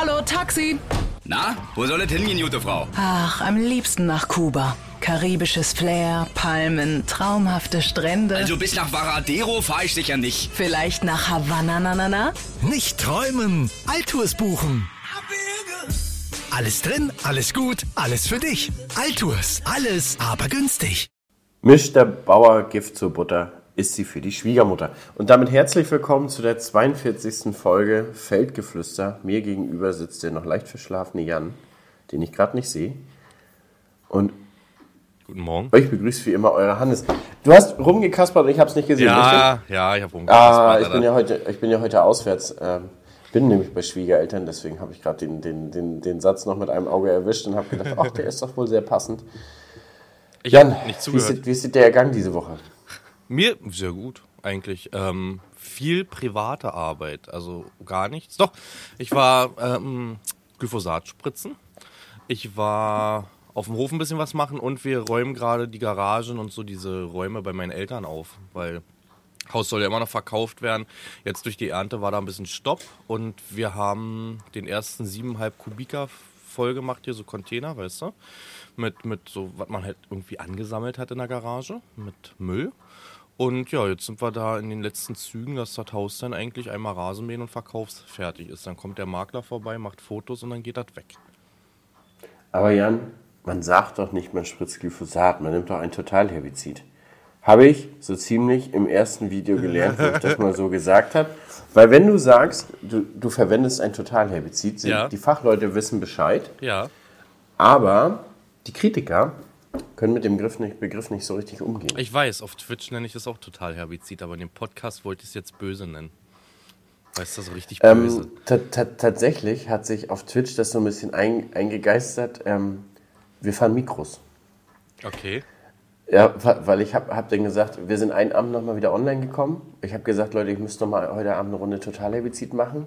Hallo, Taxi! Na, wo soll es hingehen, gute Frau? Ach, am liebsten nach Kuba. Karibisches Flair, Palmen, traumhafte Strände. Also bis nach Varadero fahre ich sicher nicht. Vielleicht nach Havanna, na, na, na? Nicht träumen, Altours buchen. Alles drin, alles gut, alles für dich. Altours, alles, aber günstig. Mischt der Bauer Gift zur Butter, ist sie für die Schwiegermutter. Und damit herzlich willkommen zu der 42. Folge Feldgeflüster. Mir gegenüber sitzt der noch leicht verschlafene Jan, den ich gerade nicht sehe. Und Guten Morgen. euch begrüßt wie immer eure Hannes. Du hast rumgekaspert und ich habe es nicht gesehen, Ja, richtig? ja, ich habe Ah, rumgekaspert. ich bin, ja heute, ich bin ja heute auswärts. Ähm, bin nämlich bei Schwiegereltern, deswegen habe ich gerade den, den, den, den Satz noch mit einem Auge erwischt und habe gedacht, ach, der ist doch wohl sehr passend. ich Jan, nicht wie ist, wie ist der Gang diese Woche? Mir sehr gut eigentlich. Ähm, viel private Arbeit, also gar nichts. Doch, ich war ähm, Glyphosat spritzen. Ich war auf dem Hof ein bisschen was machen und wir räumen gerade die Garagen und so diese Räume bei meinen Eltern auf, weil Haus soll ja immer noch verkauft werden. Jetzt durch die Ernte war da ein bisschen Stopp und wir haben den ersten 7,5 Kubika voll gemacht, hier so Container, weißt du? Mit, mit so, was man halt irgendwie angesammelt hat in der Garage, mit Müll. Und ja, jetzt sind wir da in den letzten Zügen, dass das Haus dann eigentlich einmal Rasenmähen und verkaufsfertig ist. Dann kommt der Makler vorbei, macht Fotos und dann geht das weg. Aber Jan, man sagt doch nicht, man spritzt Glyphosat, man nimmt doch ein Totalherbizid. Habe ich so ziemlich im ersten Video gelernt, wo ich das mal so gesagt habe. Weil wenn du sagst, du, du verwendest ein Totalherbizid, Ja. die Fachleute wissen Bescheid, Ja, aber die Kritiker können mit dem Begriff nicht, Begriff nicht so richtig umgehen. ich weiß, auf Twitch nenne ich das auch total Herbizid, aber in dem Podcast wollte ich es jetzt böse nennen. Weißt du, so richtig böse. Ähm, ta- ta- tatsächlich hat sich auf Twitch das so ein bisschen ein, eingegeistert. Ähm, wir fahren Mikros. Okay. Ja, weil ich habe hab dann gesagt, wir sind einen Abend nochmal wieder online gekommen. Ich habe gesagt, Leute, ich müsste noch mal heute Abend eine Runde Totalherbizid machen.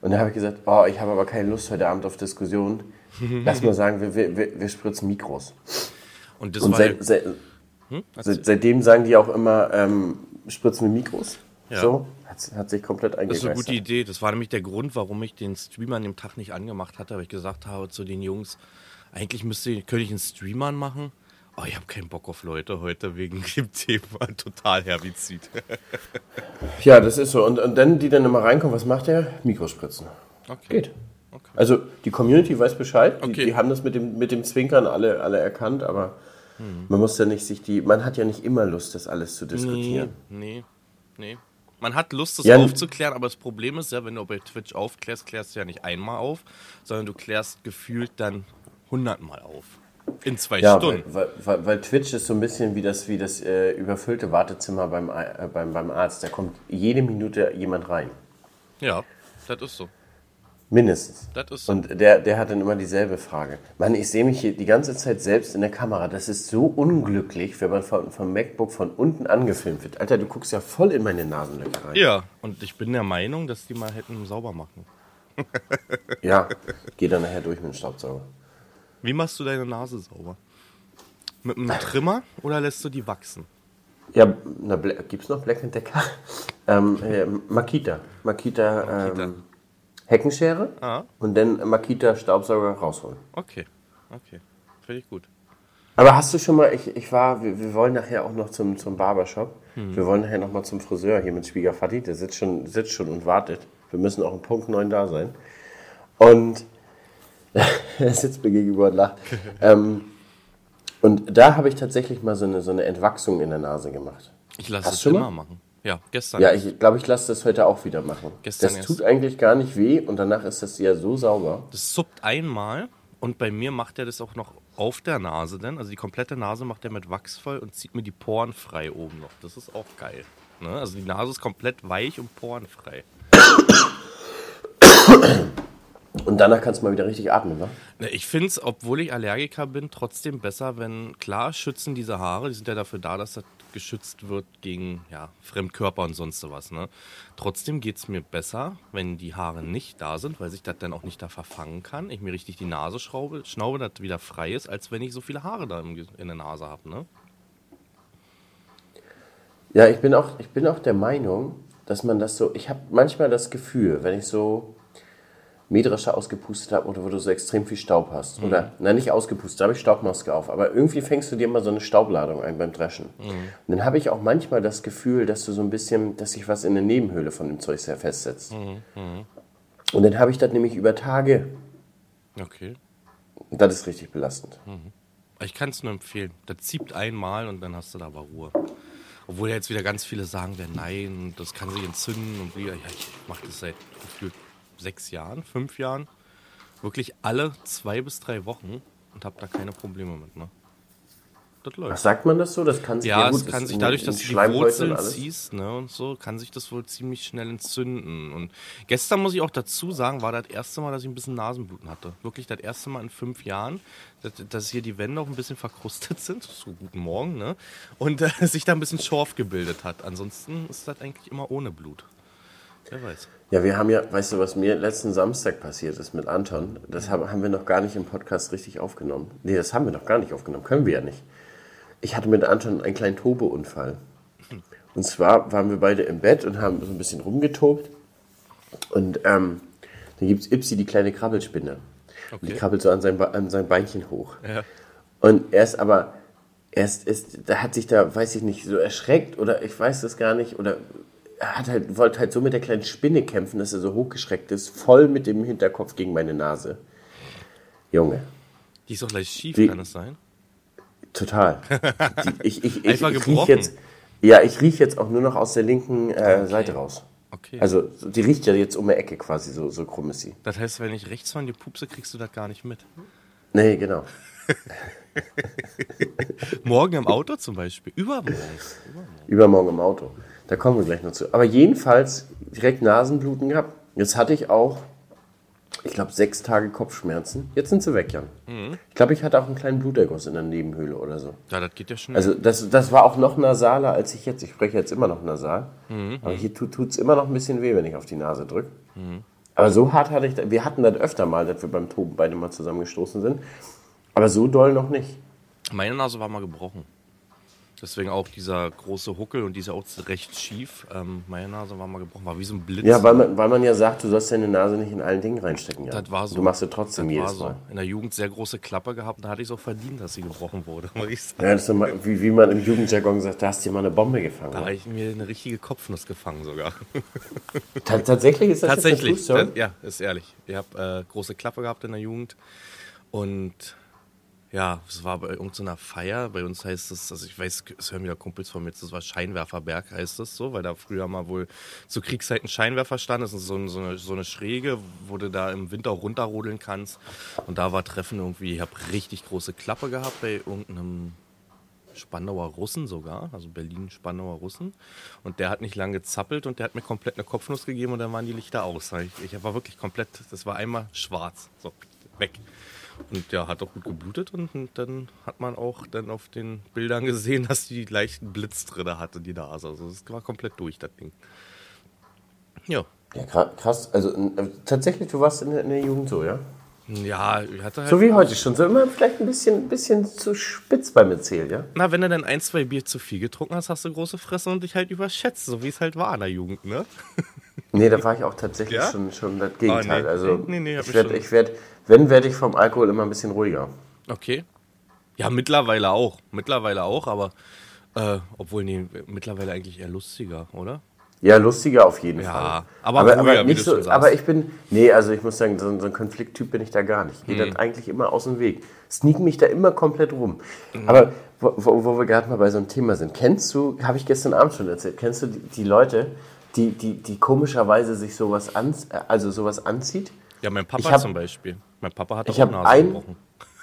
Und dann habe ich gesagt, oh, ich habe aber keine Lust heute Abend auf Diskussion. Lass mal sagen, wir, wir, wir, wir spritzen Mikros. Und das Und war seit, seit, seit, seitdem sagen die auch immer, ähm, spritzen wir Mikros. Ja. So, hat, hat sich komplett Das ist eingegeistert. eine gute Idee. Das war nämlich der Grund, warum ich den Streamer an dem Tag nicht angemacht hatte, weil ich gesagt habe zu den Jungs, eigentlich müsste, könnte ich einen Streamer machen. Oh, ich habe keinen Bock auf Leute heute wegen dem Thema total Herbizid. Ja, das ist so. Und, und dann, die dann immer reinkommen, was macht der? Mikrospritzen. Okay. Geht. Also die Community weiß Bescheid, die, Okay. die haben das mit dem, mit dem Zwinkern alle, alle erkannt, aber man muss ja nicht sich die, man hat ja nicht immer Lust, das alles zu Nee, diskutieren. nee, nee. Man hat Lust, das Ja, aufzuklären, aber das Problem ist ja, wenn du bei Twitch aufklärst, klärst du ja nicht einmal auf, sondern du klärst gefühlt dann hundertmal auf. In zwei Ja, Stunden. weil, weil, weil Twitch ist so ein bisschen wie das, wie das äh, überfüllte Wartezimmer beim, Ei- äh, beim, beim Arzt. Da kommt jede Minute jemand rein. Ja, das ist so. Mindestens. So. Und der, der hat dann immer dieselbe Frage. Mann, ich sehe mich hier die ganze Zeit selbst in der Kamera. Das ist so unglücklich, wenn man von, vom MacBook von unten angefilmt wird. Alter, du guckst ja voll in meine Nasenlöcher rein. Ja, und ich bin der Meinung, dass die mal hätten sauber machen. Ja, geh dann nachher durch mit dem Staubsauger. Wie machst du deine Nase sauber? Mit einem Trimmer oder lässt du die wachsen? Ja, na, gibt's noch Black Decker? Ähm, äh, Makita. Makita, Makita. Ähm, Heckenschere Ah. und dann Makita Staubsauger rausholen. Okay, okay. Finde ich gut. Aber hast du schon mal, ich, ich war, wir, wir wollen nachher auch noch zum, zum Barbershop. Hm. Wir wollen nachher noch mal zum Friseur hier mit Schwiegervati. Der sitzt schon, sitzt schon und wartet. Wir müssen auch um Punkt 9 da sein. Und er sitzt mir gegenüber und lacht. ähm, und da habe ich tatsächlich mal so eine, so eine Entwachsung in der Nase gemacht. Ich lasse es immer machen. Ja, gestern. Ja, ich glaube, ich lasse das heute auch wieder machen. Gestern das erst. tut eigentlich gar nicht weh und danach ist das ja so sauber. Das suppt einmal und bei mir macht er das auch noch auf der Nase denn. Also die komplette Nase macht er mit Wachs voll und zieht mir die Poren frei oben noch. Das ist auch geil. Ne? Also die Nase ist komplett weich und porenfrei. Und danach kannst du mal wieder richtig atmen? Ne, Ich finde es, obwohl ich Allergiker bin, trotzdem besser, wenn, klar, schützen diese Haare, die sind ja dafür da, dass das geschützt wird gegen ja, Fremdkörper und sonst sowas. Ne? Trotzdem geht es mir besser, wenn die Haare nicht da sind, weil sich das dann auch nicht da verfangen kann. Ich mir richtig die Nase schraube, schnaube, dass wieder frei ist, als wenn ich so viele Haare da in der Nase habe. Ne? Ja, ich bin auch, ich bin auch der Meinung, dass man das so. Ich habe manchmal das Gefühl, wenn ich so Mähdrescher ausgepustet habe oder wo du so extrem viel Staub hast. Oder, na nicht ausgepustet, da habe ich Staubmaske auf. Aber irgendwie fängst du dir immer so eine Staubladung ein beim Dreschen. Und dann habe ich auch manchmal das Gefühl, dass du so ein bisschen, dass sich was in der Nebenhöhle von dem Zeug sehr festsetzt. Und dann habe ich das nämlich über Tage. Okay. Das ist richtig belastend. Ich kann es nur empfehlen. Das zieht einmal und dann hast du da aber Ruhe. Obwohl jetzt wieder ganz viele sagen werden, nein, das kann sich entzünden und wieder. Ja, ich mache das seit gefühlt sechs Jahren, fünf Jahren. Wirklich alle zwei bis drei Wochen und habe da keine Probleme mit. Ne? Das läuft. Was sagt man das so? Das kann sich Ja, gut, es kann sich dadurch, dass du die Wurzeln ziehst ne, und so, kann sich das wohl ziemlich schnell entzünden. Und gestern muss ich auch dazu sagen, war das erste Mal, dass ich ein bisschen Nasenbluten hatte. Wirklich das erste Mal in fünf Jahren, dass, dass hier die Wände auch ein bisschen verkrustet sind. So guten Morgen, ne? Und äh, sich da ein bisschen Schorf gebildet hat. Ansonsten ist das eigentlich immer ohne Blut. Wer weiß. Ja, wir haben ja, weißt du, was mir letzten Samstag passiert ist mit Anton? Das haben, wir noch gar nicht im Podcast richtig aufgenommen. Nee, das haben wir noch gar nicht aufgenommen. Können wir ja nicht. Ich hatte mit Anton einen kleinen Tobeunfall. Und zwar waren wir beide im Bett und haben so ein bisschen rumgetobt. Und ähm, dann gibt es Ipsi, die kleine Krabbelspinne. Und die Okay. krabbelt so an sein, Be- an sein Beinchen hoch. Ja. Und er ist aber, er ist, ist, da hat sich da, weiß ich nicht, so erschreckt oder ich weiß das gar nicht, oder er hat halt, wollte halt so mit der kleinen Spinne kämpfen, dass er so hochgeschreckt ist, voll mit dem Hinterkopf gegen meine Nase. Junge, Die ist auch leicht schief, Die- kann es sein? total. Die, ich, ich, ich, ich riech jetzt, ja, ich rieche jetzt auch nur noch aus der linken äh, Seite raus. Okay. Also die riecht ja jetzt um die Ecke quasi, so, so krumm ist sie. das heißt, wenn ich rechts von dir pupse, kriegst du das gar nicht mit. Nee, genau. Morgen im Auto zum Beispiel. Übermorgen. Übermorgen im Auto. Da kommen wir gleich noch zu. Aber jedenfalls direkt Nasenbluten gehabt. Jetzt hatte ich auch, ich glaube, sechs Tage Kopfschmerzen. Jetzt sind sie weg, Jan. Ich glaube, ich hatte auch einen kleinen Bluterguss in der Nebenhöhle oder so. Ja, das geht ja schnell. Also das, das war auch noch nasaler als ich jetzt. Ich spreche jetzt immer noch nasal. Aber hier tut es immer noch ein bisschen weh, wenn ich auf die Nase drücke. Aber so hart hatte ich, da- wir hatten das öfter mal, dass wir beim Toben beide mal zusammengestoßen sind. Aber so doll noch nicht. Meine Nase war mal gebrochen. Deswegen auch dieser große Huckel und die ist ja auch recht schief. Ähm, meine Nase war mal gebrochen, war wie so ein Blitz. Ja, weil man, weil man ja sagt, du sollst deine Nase nicht in allen Dingen reinstecken. Ja. das war so. Du machst es trotzdem das jedes war so. Mal. In der Jugend sehr große Klappe gehabt, da hatte ich es auch verdient, dass sie gebrochen wurde. Muss ich sagen. Ja, das ist immer, wie, wie man im Jugendjargon sagt, da hast du dir mal eine Bombe gefangen. Da ne? habe ich mir eine richtige Kopfnuss gefangen sogar. Ta- Tatsächlich ist das Tatsächlich. jetzt Das, ja, ist ehrlich. Ich habe äh, große Klappe gehabt in der Jugend und ja, es war bei irgendeiner Feier. Bei uns heißt es, also ich weiß, es hören wieder Kumpels von mir, das war Scheinwerferberg, heißt es so, weil da früher mal wohl zu Kriegszeiten Scheinwerfer stand. Das ist so, so, eine, so eine Schräge, wo du da im Winter runterrodeln kannst. Und da war Treffen irgendwie, ich habe richtig große Klappe gehabt bei irgendeinem Spandauer Russen sogar, also Berlin-Spandauer Russen. Und der hat nicht lange gezappelt und der hat mir komplett eine Kopfnuss gegeben und dann waren die Lichter aus. Ich, ich war wirklich komplett, das war einmal schwarz, so weg. Und ja, hat auch gut geblutet und, und dann hat man auch dann auf den Bildern gesehen, dass die leichten Blitz drin hatte, die Nase. Also es war komplett durch, das Ding. Ja. Ja, kra- krass. Also äh, tatsächlich, du warst in der, in der Jugend so, ja? Ja, ich hatte halt. So wie heute schon. So immer vielleicht ein bisschen, bisschen zu spitz beim Erzählen, ja? Na, wenn du dann ein, zwei Bier zu viel getrunken hast, hast du große Fresse und dich halt überschätzt, so wie es halt war in der Jugend, ne? Nee, da war ich auch tatsächlich Ja? schon, schon das Gegenteil. Ah, nee. also Nee, nee, ich ich werd, schon- ich werd, wenn werde ich vom Alkohol immer ein bisschen ruhiger. Okay. Ja, mittlerweile auch. Mittlerweile auch, aber äh, obwohl, nee, mittlerweile eigentlich eher lustiger, oder? Ja, lustiger auf jeden Ja, Fall. aber aber, ruhiger, wie nicht so, aber ich bin, nee, also ich muss sagen, so, ein- so ein Konflikttyp bin ich da gar nicht. Ich gehe Mhm. das eigentlich immer aus dem Weg. Sneak mich da immer komplett rum. Mhm. Aber wo, wo, wo wir gerade mal bei so einem Thema sind, kennst du, habe ich gestern Abend schon erzählt, kennst du die, die Leute, die, die, die komischerweise sich sowas, an, also sowas anzieht? Ja, mein Papa hab- zum Beispiel. Mein Papa hat Ich auch habe Nase ein, gebrochen.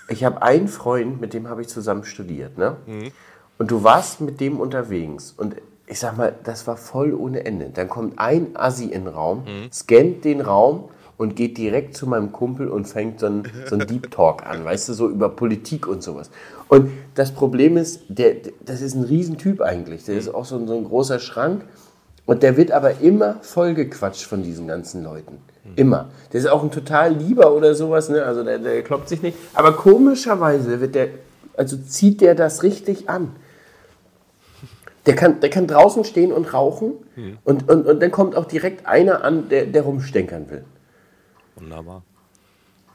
ich hab einen Freund, mit dem habe ich zusammen studiert. Ne? Mhm. Und du warst mit dem unterwegs. Und ich sag mal, das war voll ohne Ende. Dann kommt ein Assi in den Raum, Mhm. scannt den Raum und geht direkt zu meinem Kumpel und fängt so einen, so einen Deep Talk an, weißt du, so über Politik und sowas. Und das Problem ist, der, das ist ein Riesentyp eigentlich. Der ist auch so, ein- so ein großer Schrank. Und der wird aber immer vollgequatscht von diesen ganzen Leuten. Immer. Der ist auch ein total lieber oder sowas, ne? Also der, der kloppt sich nicht. Aber komischerweise wird der, also zieht der das richtig an. Der kann, der kann draußen stehen und rauchen und, und, und dann kommt auch direkt einer an, der, der rumstenkern will. Wunderbar.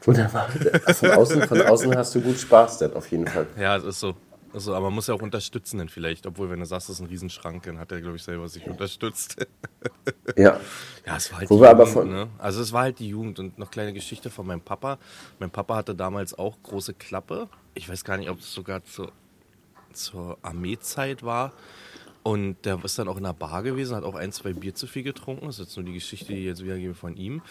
Wunderbar. Von außen, von außen hast du gut Spaß dann, auf jeden Fall. Ja, es ist so. Also, aber man muss ja auch unterstützen dann vielleicht. Obwohl, wenn du sagst, das ist ein Riesenschrank, dann hat er, glaube ich, selber sich unterstützt. Ja. Ja, es war halt Wo die Jugend, von- ne? Also es war halt die Jugend und noch kleine Geschichte von meinem Papa. Mein Papa hatte damals auch große Klappe. Ich weiß gar nicht, ob es sogar zur, zur Armeezeit war. Und der ist dann auch in der Bar gewesen, hat auch ein, zwei Bier zu viel getrunken. Das ist jetzt nur die Geschichte, die ich jetzt wiedergebe von ihm.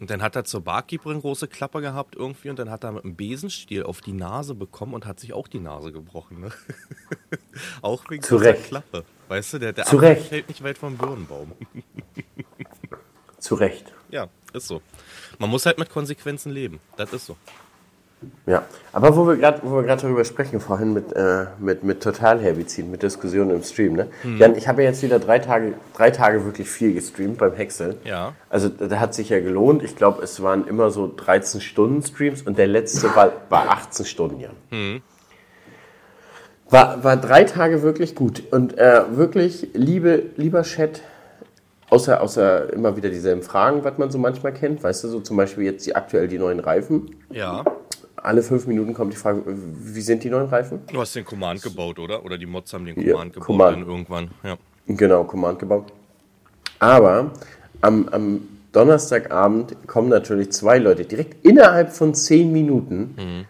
Und dann hat er zur Barkeeperin große Klappe gehabt irgendwie und dann hat er mit einem Besenstiel auf die Nase bekommen und hat sich auch die Nase gebrochen. Ne? auch wegen dieser. Klappe. Weißt du, der, der Zu Apfel Recht. fällt nicht weit vom Birnenbaum. Zu Recht. Ja, ist so. Man muss halt mit Konsequenzen leben. Das ist so. Ja, aber wo wir gerade wo wir gerade darüber sprechen, vorhin mit, äh, mit, mit Totalherbizid, mit Diskussionen im Stream, ne? Jan, ich habe ja jetzt wieder drei Tage, drei Tage wirklich viel gestreamt beim Häcksel. Ja. Also da hat sich ja gelohnt. Ich glaube, es waren immer so 13 Stunden Streams und der letzte war, war 18 Stunden, Jan. War, war drei Tage wirklich gut. Und äh, wirklich, liebe, lieber Chat, außer, außer immer wieder dieselben Fragen, was man so manchmal kennt, weißt du, so zum Beispiel jetzt die aktuell die neuen Reifen Ja. Alle fünf Minuten kommt die Frage, wie sind die neuen Reifen? Du hast den Command gebaut, oder? Oder die Mods haben den Ja, Command gebaut Command. dann irgendwann. Ja. Genau, Command gebaut. Aber am, am Donnerstagabend kommen natürlich zwei Leute direkt innerhalb von zehn Minuten.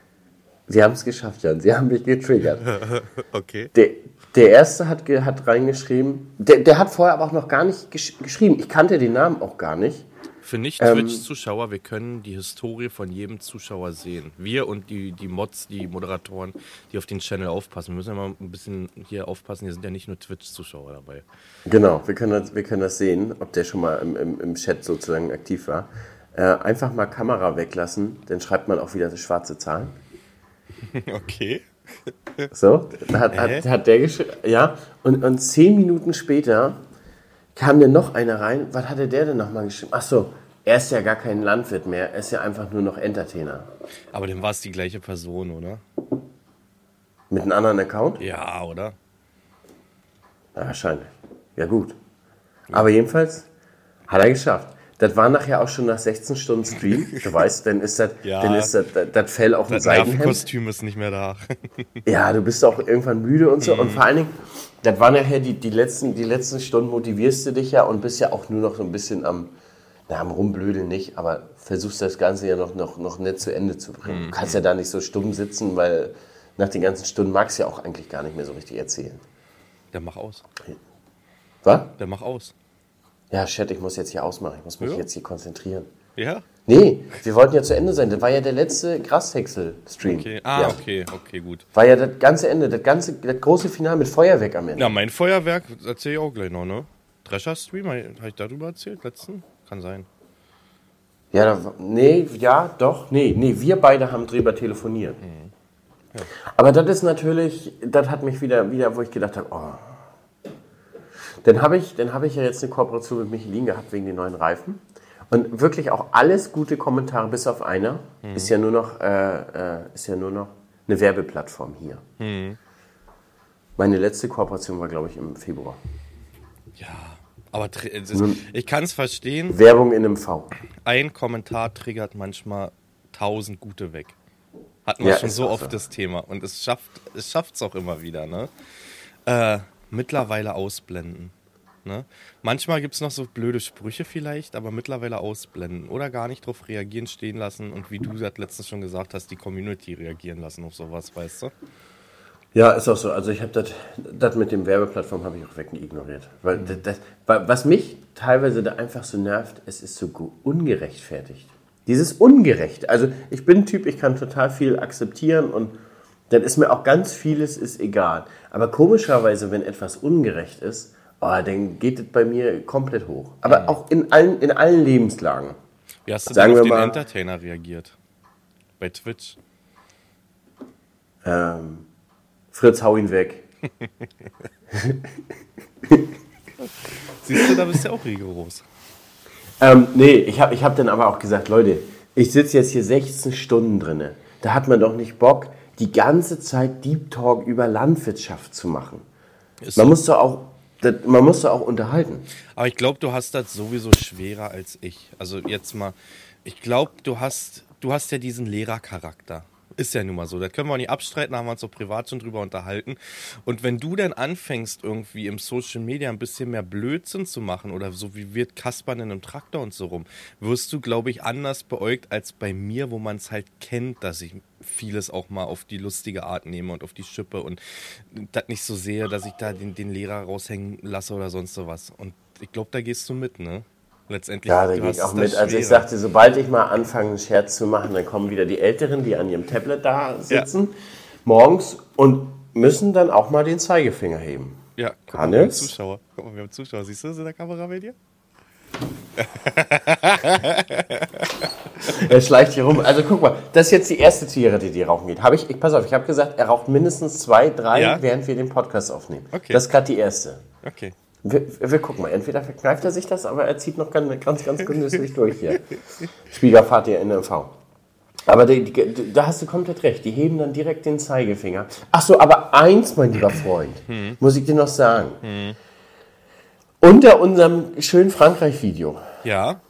Sie haben es geschafft, Jan. Sie haben mich getriggert. Okay. Der, der erste hat, hat reingeschrieben, der, der hat vorher aber auch noch gar nicht gesch geschrieben. Ich kannte den Namen auch gar nicht. Für Ähm, Nicht-Twitch-Zuschauer, wir können die Historie von jedem Zuschauer sehen. Wir und die, die Mods, die Moderatoren, die auf den Channel aufpassen. Wir müssen ja mal ein bisschen hier aufpassen. Hier sind ja nicht nur Twitch-Zuschauer dabei. Genau, wir können das, wir können das sehen, ob der schon mal im, im, im Chat sozusagen aktiv war. Äh, einfach mal Kamera weglassen, dann schreibt man auch wieder schwarze Zahlen. Okay. So, hat, hat, hat der geschrieben, ja, und, und zehn Minuten später kam dann noch einer rein. Was hatte der denn nochmal geschrieben? Ach so, er ist ja gar kein Landwirt mehr, er ist ja einfach nur noch Entertainer. Aber dann war es die gleiche Person, oder? Mit einem anderen Account? Ja, oder? Ja, wahrscheinlich. Ja, gut. Aber jedenfalls hat er geschafft. Das war nachher auch schon nach 16 Stunden Stream. Du weißt, dann ist das, Ja. dann ist das, das, das Fell auch ein Das Seidenhemd. Nervenkostüm ist nicht mehr da. Ja, du bist auch irgendwann müde und so. Mhm. Und vor allen Dingen, das waren nachher die, die, letzten, die letzten Stunden, motivierst du dich ja und bist ja auch nur noch so ein bisschen am, na, am Rumblödeln nicht, aber versuchst das Ganze ja noch, noch, noch nett zu Ende zu bringen. Mhm. Du kannst ja da nicht so stumm sitzen, weil nach den ganzen Stunden magst du ja auch eigentlich gar nicht mehr so richtig erzählen. Der mach aus. Was? Der mach aus. Ja, Chat, ich muss jetzt hier ausmachen. Ich muss mich Ja. jetzt hier konzentrieren. Ja? Nee, wir wollten ja zu Ende sein. Das war ja der letzte Grashäcksel-Stream. Okay. Ah, ja. okay, okay, gut. War ja das ganze Ende, das ganze, das große Finale mit Feuerwerk am Ende. Na, mein Feuerwerk erzähle ich auch gleich noch, ne? Drescher-Stream, habe ich darüber erzählt? Letzten? Kann sein. Ja, da, nee, ja, doch, nee, nee, wir beide haben drüber telefoniert. Aber das ist natürlich, das hat mich wieder, wieder wo ich gedacht habe, oh. Dann habe ich, dann habe ich ja jetzt eine Kooperation mit Michelin gehabt wegen den neuen Reifen. Und wirklich auch alles gute Kommentare, bis auf einer, ist ja nur noch, äh, äh, ist ja nur noch eine Werbeplattform hier. Meine letzte Kooperation war, glaube ich, im Februar. Ja. Aber ist, ich kann es verstehen. Werbung in einem V. Ein Kommentar triggert manchmal tausend gute weg. Hatten wir Ja, schon so oft so. das Thema. Und es schafft es schafft's auch immer wieder, ne? Äh, mittlerweile ausblenden. Ne? Manchmal gibt es noch so blöde Sprüche vielleicht, aber mittlerweile ausblenden. Oder gar nicht drauf reagieren, stehen lassen und wie du das letztens schon gesagt hast, die Community reagieren lassen auf sowas, weißt du? Ja, ist auch so. Also ich habe das, das mit dem Werbeplattform habe ich auch weg ignoriert. Weil das, das, wa- was mich teilweise da einfach so nervt, es ist so ungerechtfertigt. Dieses ungerecht. Also ich bin ein Typ, ich kann total viel akzeptieren und dann ist mir auch ganz vieles ist egal. Aber komischerweise, wenn etwas ungerecht ist, oh, dann geht es bei mir komplett hoch. Aber auch in allen, in allen Lebenslagen. Wie hast du Sagen denn auf den mal- Entertainer reagiert? Bei Twitch? Ähm, Fritz, hau ihn weg. Siehst du, da bist du auch rigoros. Ähm, nee, ich habe ich hab dann aber auch gesagt, Leute, ich sitze jetzt hier 16 Stunden drinne. Da hat man doch nicht Bock, die ganze Zeit Deep Talk über Landwirtschaft zu machen. Ist Man so. muss doch auch, das, man muss doch auch unterhalten. Aber ich glaube, du hast das sowieso schwerer als ich. Also jetzt mal, Ich glaube, du hast, du hast ja diesen Lehrercharakter. Ist ja nun mal so. Das können wir auch nicht abstreiten, da haben wir uns so privat schon drüber unterhalten. Und wenn du dann anfängst, irgendwie im Social Media ein bisschen mehr Blödsinn zu machen oder so wie wird Kaspern in einem Traktor und so rum, wirst du, glaube ich, anders beäugt als bei mir, wo man es halt kennt, dass ich vieles auch mal auf die lustige Art nehme und auf die Schippe und das nicht so sehe, dass ich da den, den Lehrer raushängen lasse oder sonst sowas. Und ich glaube, da gehst du mit, ne? Letztendlich. Ja, da gehe ich auch mit. Also ich sagte, sobald ich mal anfange, einen Scherz zu machen, dann kommen wieder die Älteren, die an ihrem Tablet da sitzen, morgens und müssen dann auch mal den Zeigefinger heben. Ja, guck mal, wir haben? Zuschauer. Guck mal, wir haben Zuschauer. Siehst du das in der Kamera bei dir? Er schleicht hier rum. Also guck mal, das ist jetzt die erste Zigarette, die rauchen geht. Habe ich, ich, pass auf, ich habe gesagt, er raucht mindestens zwei, drei, Ja? während wir den Podcast aufnehmen. Okay. Das ist gerade die erste. Okay. Wir, wir gucken mal, entweder verkneift er sich das, aber er zieht noch ganz, ganz, ganz genüsslich durch hier. Schwiegervater in MV. Aber die, die, da hast du komplett recht, die heben dann direkt den Zeigefinger. Ach so, aber eins, mein lieber Freund, muss ich dir noch sagen. Unter unserem schönen Frankreich-Video, Ja.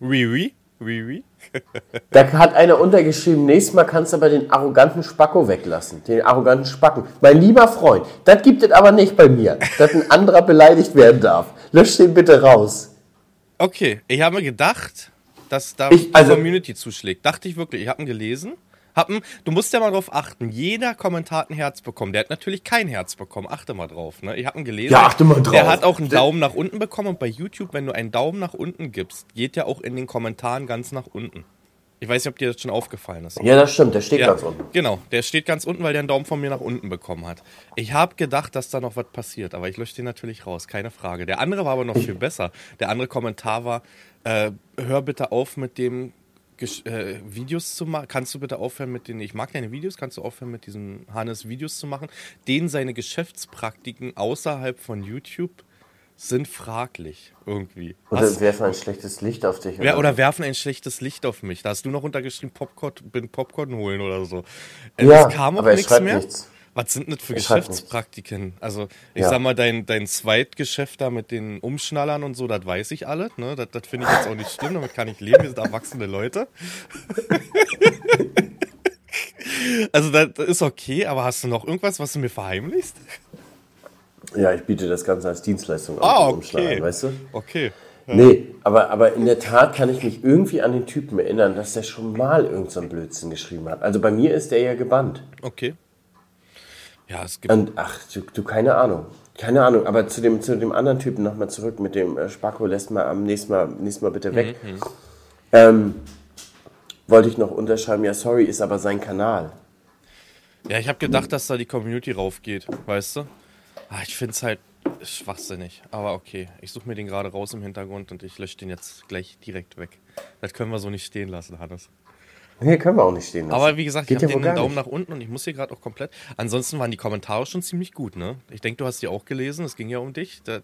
Oui, oui. Oui, oui. Da hat einer untergeschrieben, nächstes Mal kannst du aber den arroganten Spacko weglassen. Den arroganten Spacken. Mein lieber Freund, das gibt es aber nicht bei mir, dass ein anderer beleidigt werden darf. Lösch den bitte raus. Okay, ich habe mir gedacht, dass da Ich- die also- Community zuschlägt. Dachte ich wirklich. Ich habe ihn gelesen. Hab ihn, du musst ja mal drauf achten. Jeder Kommentar hat ein Herz bekommen. Der hat natürlich kein Herz bekommen. Achte mal drauf. Ne? Ich habe ihn gelesen. Ja, achte mal drauf. Der hat auch einen Daumen nach unten bekommen. Und bei YouTube, wenn du einen Daumen nach unten gibst, geht der auch in den Kommentaren ganz nach unten. Ich weiß nicht, ob dir das schon aufgefallen ist. Ja, das stimmt, der steht Ja, ganz unten. Genau, der steht ganz unten, weil der einen Daumen von mir nach unten bekommen hat. Ich habe gedacht, dass da noch was passiert, aber ich lösche den natürlich raus, keine Frage. Der andere war aber noch viel besser. Der andere Kommentar war, äh, hör bitte auf mit dem äh, Videos zu machen. Kannst du bitte aufhören mit den, ich mag deine Videos, kannst du aufhören mit diesen Hannes Videos zu machen? Den seine Geschäftspraktiken außerhalb von YouTube sind fraglich irgendwie. Oder Hast- werfen ein schlechtes Licht auf dich. ja, oder werfen ein schlechtes Licht auf mich. Da hast du noch untergeschrieben, Popcorn, bin Popcorn holen oder so. Ja, es kam auch aber nichts schreibt mehr. nichts. Was sind das für Er schreibt Geschäftspraktiken? Also, ich Ja. sag mal, dein, dein Zweitgeschäft da mit den Umschnallern und so, das weiß ich alles. Ne? Das, das finde ich jetzt auch nicht schlimm, damit kann ich leben. Wir sind erwachsene Leute. also, das, ist okay, aber hast du noch irgendwas, was du mir verheimlichst? Ja, ich biete das Ganze als Dienstleistung Ah, an. umschlagen, weißt du? Okay. Nee, aber, aber in der Tat kann ich mich irgendwie an den Typen erinnern, dass der schon mal irgendeinen so Blödsinn geschrieben hat. Also bei mir ist der ja gebannt. Okay. Ja, es gibt. Und ach, du, du keine Ahnung. Keine Ahnung, aber zu dem, zu dem anderen Typen nochmal zurück mit dem äh, Spacko, lässt mal am nächsten Mal, nächsten mal bitte weg. Mhm, Ähm, wollte ich noch unterschreiben, ja, sorry, ist aber sein Kanal. Ja, ich habe gedacht, dass da die Community raufgeht, weißt du? Ah, ich finde es halt schwachsinnig. Aber okay, ich suche mir den gerade raus im Hintergrund und ich lösche den jetzt gleich direkt weg. Das können wir so nicht stehen lassen, Hannes. Nee, können wir auch nicht stehen lassen. Aber wie gesagt, Geht ich habe den Daumen nicht. nach unten und ich muss hier gerade auch komplett. Ansonsten waren die Kommentare schon ziemlich gut, ne? Ich denke, du hast die auch gelesen, es ging ja um dich. Das,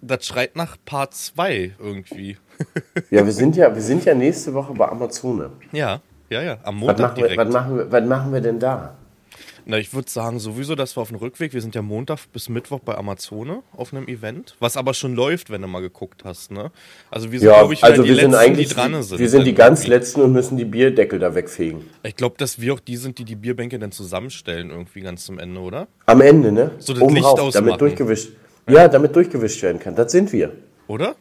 das schreit nach Part 2 irgendwie. Ja, wir sind ja, wir sind ja nächste Woche bei Amazone. ja, ja, ja. Am Was Montag machen, wir, direkt. was, machen wir, was machen wir denn da? Na, ich würde sagen, sowieso, dass wir auf dem Rückweg, wir sind ja Montag bis Mittwoch bei Amazone auf einem Event, was aber schon läuft, wenn du mal geguckt hast, ne? Also wir sind, Ja, glaube ich, also die wir sind Letzten, eigentlich die dran sind. wir sind die Dann ganz irgendwie. Letzten und müssen die Bierdeckel da wegfegen. Ich glaube, dass wir auch die sind, die die Bierbänke dann zusammenstellen irgendwie ganz zum Ende, oder? Am Ende, ne? So das Licht rauf, ausmachen. damit durchgewischt. Ja, damit durchgewischt werden kann. Das sind wir. Oder?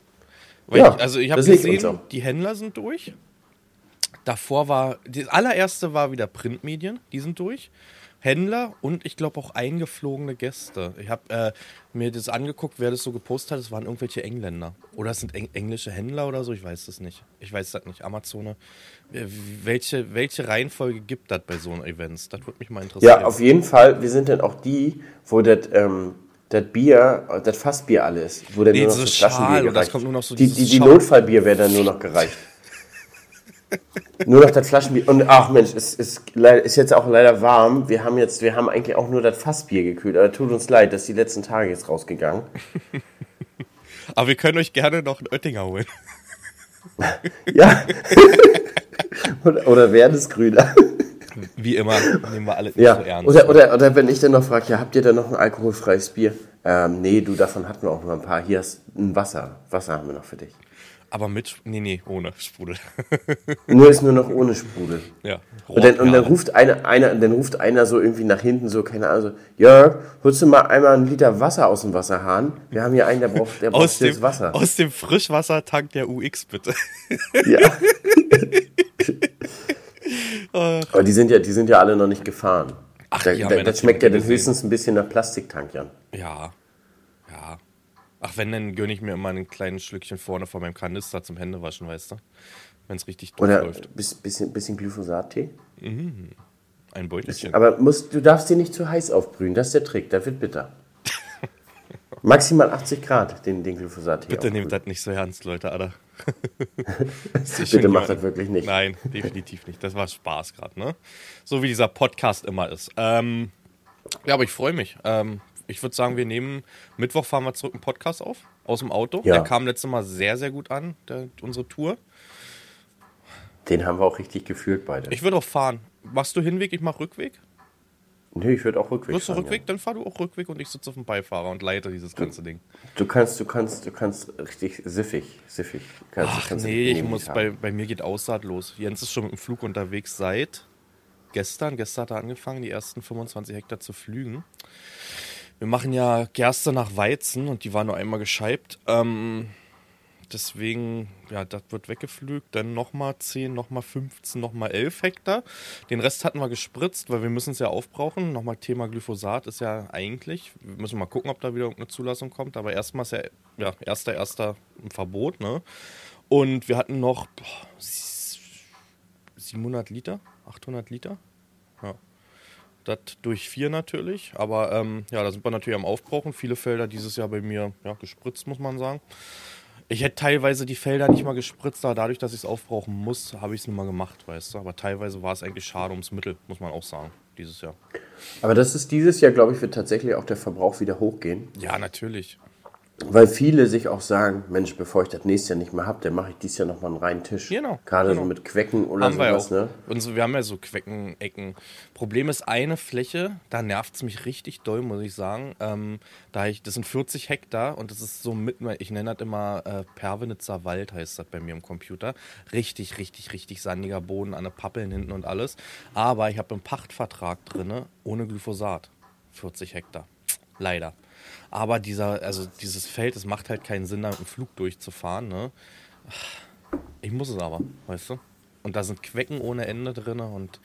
Weil Ja, ich, also ich habe gesehen, die Händler sind durch. Davor war, das allererste war wieder Printmedien, die sind durch. Händler und ich glaube auch eingeflogene Gäste. Ich habe äh, mir das angeguckt, wer das so gepostet hat. Es waren irgendwelche Engländer. Oder es sind eng englische Händler oder so, ich weiß es nicht. Ich weiß das nicht. Amazone. Äh, Welche, welche Reihenfolge gibt das bei so einem Events? Das würde mich mal interessieren. Ja, auf jeden Fall. Wir sind dann auch die, wo das ähm, das Bier, das Fassbier alle ist. Wo dann Nee, nur noch so Flaschenbier Schal und das gereicht. kommt nur noch so die, die, die. Notfallbier wäre dann nur noch gereicht. Nur noch das Flaschenbier. Und ach Mensch, es ist, ist jetzt auch leider warm. Wir haben jetzt, wir haben eigentlich auch nur das Fassbier gekühlt. Aber tut uns leid, das ist die letzten Tage jetzt rausgegangen. Aber wir können euch gerne noch einen Oettinger holen. Ja. oder, oder Werdesgrüner. Wie immer, nehmen wir alle nicht Ja, so ernst. oder, oder, oder wenn ich dann noch frage, ja, habt ihr da noch ein alkoholfreies Bier? Ähm, nee, du, davon hatten wir auch noch ein paar. Hier ist ein Wasser. Wasser haben wir noch für dich. Aber mit, nee, nee, ohne Sprudel. Nur ist nur noch ohne Sprudel. ja. Und dann, und dann ruft einer, einer, dann ruft einer so irgendwie nach hinten so, keine Ahnung, so, Jörg, holst du mal einmal einen Liter Wasser aus dem Wasserhahn? Wir haben hier einen, der braucht, der braucht aus jetzt dem, Wasser. aus dem Frischwassertank der UX, bitte. Ja. Aber die sind ja, die sind ja alle noch nicht gefahren. Ach, da, haben da, das schmeckt ja dann höchstens ein bisschen nach Plastiktank, Jan. Ja. Ja. Ach, wenn, dann gönne ich mir immer ein kleines Schlückchen vorne vor meinem Kanister zum Händewaschen, weißt du? Wenn es richtig Oder durchläuft. bis, bisschen, bisschen Glyphosat-Tee. Ein Beutelchen. Aber musst, du darfst den nicht zu heiß aufbrühen, das ist der Trick, der wird bitter. Maximal 80 Grad, den, den Glyphosat-Tee. Bitte nehmt das nicht so ernst, Leute, Alter. Bitte macht das wirklich nicht. Nein, definitiv nicht. Das war Spaß gerade, ne? So wie dieser Podcast immer ist. Ähm, ja, aber ich freue mich. Ähm, ich würde sagen, wir nehmen Mittwoch fahren wir zurück einen Podcast auf aus dem Auto. Ja. Der kam letztes Mal sehr, sehr gut an, der, unsere Tour. Den haben wir auch richtig gefühlt beide. Ich würde auch fahren. Machst du Hinweg, ich mach Rückweg? nee, ich würde auch Rückweg Wirst du fahren, Rückweg? Dann fahr du auch Rückweg und ich sitze auf dem Beifahrer und leite dieses ganze Ding. Ja. Du kannst, du kannst, du kannst richtig siffig, siffig. Kannst, Ach kannst du nee, ich muss bei, bei mir geht Aussaat los. Jens ist schon mit dem Flug unterwegs seit gestern. Gestern hat er angefangen, die ersten 25 Hektar zu flügen. Wir machen ja Gerste nach Weizen und die war nur einmal gescheibt. Ähm, deswegen, ja, das wird weggepflügt. Dann nochmal 10, nochmal 15, nochmal 11 Hektar. Den Rest hatten wir gespritzt, weil wir müssen es ja aufbrauchen. Nochmal Thema Glyphosat ist ja eigentlich, wir müssen mal gucken, ob da wieder irgendeine Zulassung kommt. Aber erstmal ist ja, ja erster, erster ein Verbot, ne? Und wir hatten noch boah, s- 700 Liter, 800 Liter. Das durch vier natürlich. Aber ähm, ja, da sind wir natürlich am Aufbrauchen. Viele Felder dieses Jahr bei mir ja, gespritzt, muss man sagen. Ich hätte teilweise die Felder nicht mal gespritzt, aber dadurch, dass ich es aufbrauchen muss, habe ich es nicht mal gemacht, weißt du. Aber teilweise war es eigentlich schade ums Mittel, muss man auch sagen, dieses Jahr. Aber das ist dieses Jahr, glaube ich, wird tatsächlich auch der Verbrauch wieder hochgehen. Ja, natürlich. Weil viele sich auch sagen, Mensch, bevor ich das nächste Jahr nicht mehr habe, dann mache ich dieses Jahr nochmal einen reinen Tisch. Genau, Gerade genau. so mit Quecken oder haben wir ja sowas, auch. ne? Und so, wir haben ja so Quecken, Ecken. Problem ist eine Fläche, da nervt es mich richtig doll, muss ich sagen. Ähm, da ich, das sind 40 Hektar und das ist so mit, ich nenne das immer äh, Pervenitzer Wald, heißt das bei mir im Computer. Richtig, richtig, richtig sandiger Boden, an den Pappeln hinten und alles. Aber ich habe einen Pachtvertrag drinne ohne Glyphosat. 40 Hektar. Leider. Aber dieser, also dieses Feld, es macht halt keinen Sinn, da mit dem Flug durchzufahren. Ne? Ich muss es aber, weißt du? Und da sind Quecken ohne Ende drin und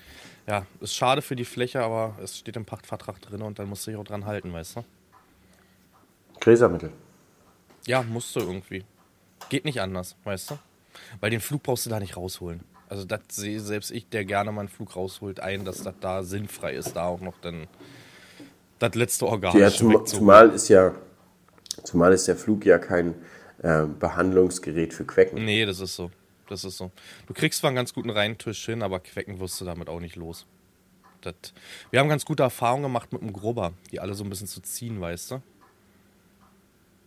ja, ist schade für die Fläche, aber es steht im Pachtvertrag drin und dann musst du dich auch dran halten, weißt du? Gräsermittel. Ja, musst du irgendwie. Geht nicht anders, weißt du? Weil den Flug brauchst du da nicht rausholen. Also das sehe selbst ich, der gerne mal einen Flug rausholt, ein, dass das da sinnfrei ist, da auch noch dann das letzte Organ Ja, zum, zumal ist ja, zumal ist der Flug ja kein äh, Behandlungsgerät für Quecken. Nee, das ist so. Das ist so. Du kriegst zwar einen ganz guten Reintisch hin, aber Quecken wirst du damit auch nicht los. Das, wir haben ganz gute Erfahrungen gemacht mit dem Grubber, die alle so ein bisschen zu ziehen, weißt du?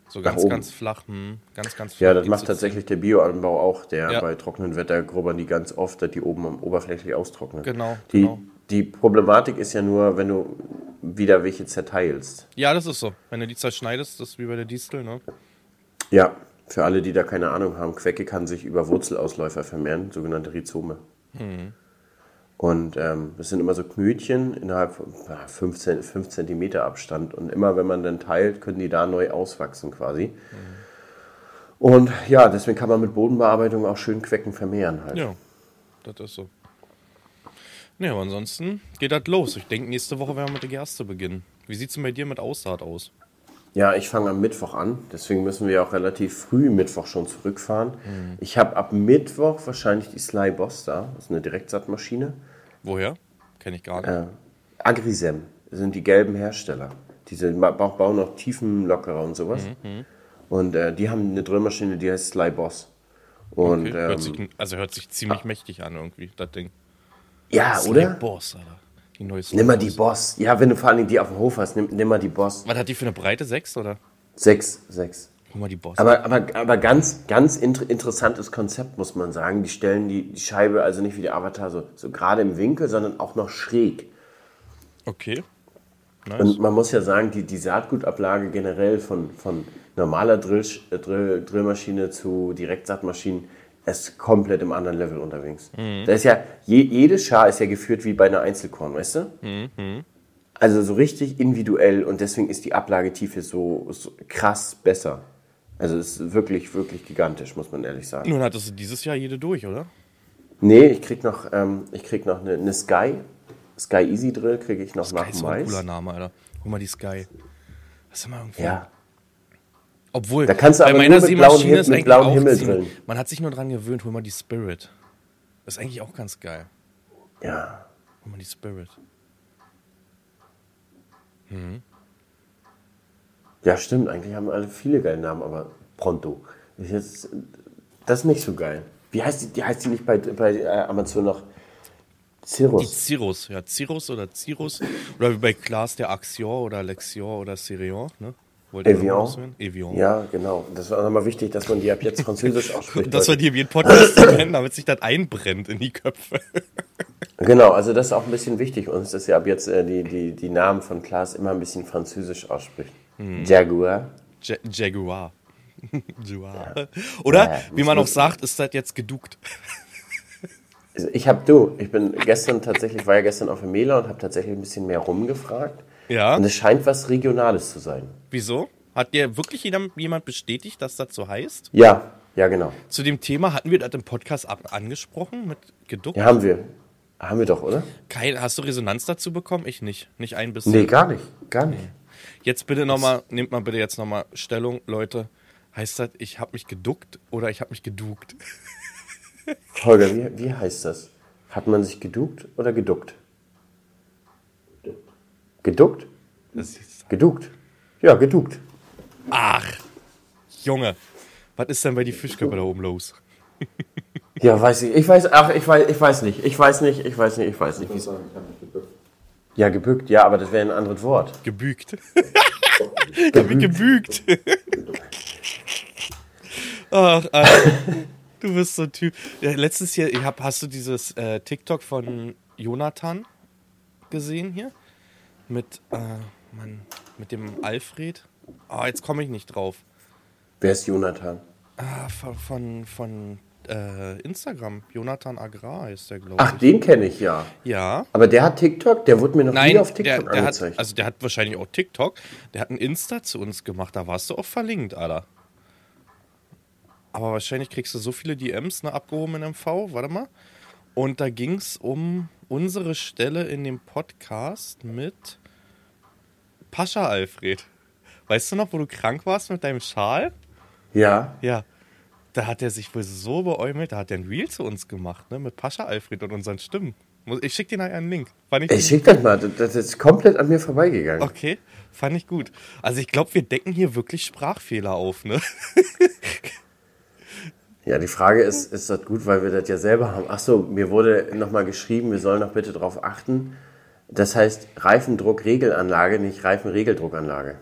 So ganz, ganz flach, hm, ganz, ganz flach. Ja, das macht tatsächlich der Bioanbau auch, der Ja. bei trockenen Wetter grubbern die ganz oft, dass die oben am oberflächlich austrocknen. Genau, Die, genau. Die Problematik ist ja nur, wenn du wieder welche zerteilst. Ja, das ist so. Wenn du die zerschneidest, das ist wie bei der Distel, ne? Ja, für alle, die da keine Ahnung haben, Quecke kann sich über Wurzelausläufer vermehren, sogenannte Rhizome. Mhm. Und ähm, das sind immer so Knötchen innerhalb von 5 cm Abstand. Und immer wenn man dann teilt, können die da neu auswachsen quasi. Mhm. Und ja, deswegen kann man mit Bodenbearbeitung auch schön Quecken vermehren halt. Ja, das ist so. Ne, aber ansonsten geht das los. Ich denke, nächste Woche werden wir mit der Gerste beginnen. Wie sieht es denn bei dir mit Aussaat aus? Ja, ich fange am Mittwoch an, deswegen müssen wir auch relativ früh Mittwoch schon zurückfahren. Mhm. Ich habe ab Mittwoch wahrscheinlich die Sly Boss da, das ist eine Direktsaatmaschine. Woher? Kenne ich gar nicht. Äh, Agrisem sind die gelben Hersteller. Diese bauen auch Tiefenlockerer und sowas. Mhm, Und äh, die haben eine Drillmaschine, die heißt Sly Boss. Und Okay. hört ähm, sich, also hört sich ziemlich mächtig an irgendwie, das Ding. Ja, Sly oder? Boss, Alter. Die neueste. Nimm mal die Boss. Ja, wenn du vor allem die auf dem Hof hast, nimm, nimm mal die Boss. Was hat die für eine Breite? Sechs oder? Sechs, sechs. Guck mal die Boss. Aber, aber, aber ganz, ganz inter interessantes Konzept, muss man sagen. Die stellen die, die Scheibe also nicht wie der Avatar so, so gerade im Winkel, sondern auch noch schräg. okay. Nice. Und man muss ja sagen, die, die Saatgutablage generell von, von normaler Drill, äh, Drill, Drillmaschine zu Direktsaatmaschinen ist komplett im anderen Level unterwegs. Da ist ja, je, jede Schar ist ja geführt wie bei einer Einzelkorn, weißt du? Also so richtig individuell und deswegen ist die Ablagetiefe so, so krass besser. Also es ist wirklich, wirklich gigantisch, muss man ehrlich sagen. Nun hattest du dieses Jahr jede durch, oder? Nee, ich krieg noch, ähm, ich krieg noch eine, eine Sky. Sky Easy Drill kriege ich noch Sky nach ist so ein Mais. cooler Name, Alter. Hol mal die Sky. Das ist immer irgendwie. Ja, Obwohl, Da kannst du bei aber meiner nur mit blauem Seemaschine Him- ist mit auch Himmel drillen. Man hat sich nur dran gewöhnt, hol mal die Spirit. Das ist eigentlich auch ganz geil. ja. Hol mal die Spirit. Ja, stimmt. Eigentlich haben alle viele geile Namen, aber Pronto. Ist jetzt, das ist nicht so geil. Wie heißt die? Die heißt die nicht bei, bei äh, Amazon noch Die Cirrus? Cirrus, ja, Cirrus oder Cirrus. Oder wie bei Klaas der Axior oder Lexior oder Sirion, ne? Wollt Evian. Evian. Ja, genau. Das war auch nochmal wichtig, dass man die ab jetzt französisch ausspricht. Dass wir die im Podcast nennen, damit sich das einbrennt in die Köpfe. Genau, also das ist auch ein bisschen wichtig uns, dass ihr ab jetzt äh, die, die, die Namen von Klaas immer ein bisschen französisch ausspricht. Mhm. Jaguar. Ja Jaguar. Jaguar. Oder, Ja, wie man auch sagt, ist das jetzt geduckt. Ich habe du, ich bin gestern tatsächlich, war ja gestern auf der Mela und habe tatsächlich ein bisschen mehr rumgefragt. Ja. Und es scheint was Regionales zu sein. Wieso? Hat dir wirklich jemand bestätigt, dass das so heißt? Ja, ja, genau. Zu dem Thema hatten wir das im Podcast ab angesprochen mit geduckt. Ja, haben wir. Haben wir doch, oder? Kein, hast du Resonanz dazu bekommen? Ich nicht. Nicht ein bisschen. Nee, gar nicht. Gar nicht. Jetzt bitte nochmal, nehmt mal bitte jetzt nochmal Stellung, Leute. Heißt das, ich habe mich geduckt oder ich habe mich geduckt? Holger, wie, wie heißt das? Hat man sich geduckt oder geduckt? Geduckt? Das ist, Geduckt. Ja, geduckt. ach, Junge. Was ist denn bei die Fischköpfe da oben los? Ja, weiß ich. Ich weiß, ach, ich weiß, ich weiß nicht. Ich weiß nicht, ich weiß nicht, ich weiß nicht. Wieso? Ja, gebückt, ja, aber das wäre ein anderes Wort. Gebügt. ich hab mich gebügt. Ach, Alter. Du bist so ein Typ. Ja, letztes Jahr, ich hab, hast du dieses äh, TikTok von Jonathan gesehen hier? Mit, äh, Mann, mit dem Alfred? Ah, jetzt komme ich nicht drauf. Wer ist Jonathan? Ah, von, von, von äh, Instagram. Jonathan Agrar ist der, glaube Ach, ich. den kenne ich ja. Ja. Aber der hat TikTok? Der wurde mir noch nie Nein, auf der, TikTok der hat, angezeigt. also der hat wahrscheinlich auch TikTok. Der hat ein Insta zu uns gemacht, da warst du auch verlinkt, Alter. Aber wahrscheinlich kriegst du so viele DMs, ne, abgehoben in MV, warte mal. Und da ging es um unsere Stelle in dem Podcast mit Pascha Alfred. Weißt du noch, wo du krank warst mit deinem Schal? ja. Ja. Da hat er sich wohl so beäumelt, da hat er ein Reel zu uns gemacht, ne, mit Pascha Alfred und unseren Stimmen. Ich schick dir nachher einen Link. Ich Ich schick das mal. Das, ist komplett an mir vorbeigegangen. Okay, fand ich gut. Also ich glaube, wir decken hier wirklich Sprachfehler auf, ne? Ja, die Frage ist, ist das gut, weil wir das ja selber haben? Ach so, mir wurde nochmal geschrieben, wir sollen doch bitte darauf achten. Das heißt Reifendruck-Regelanlage, nicht Reifenregeldruckanlage.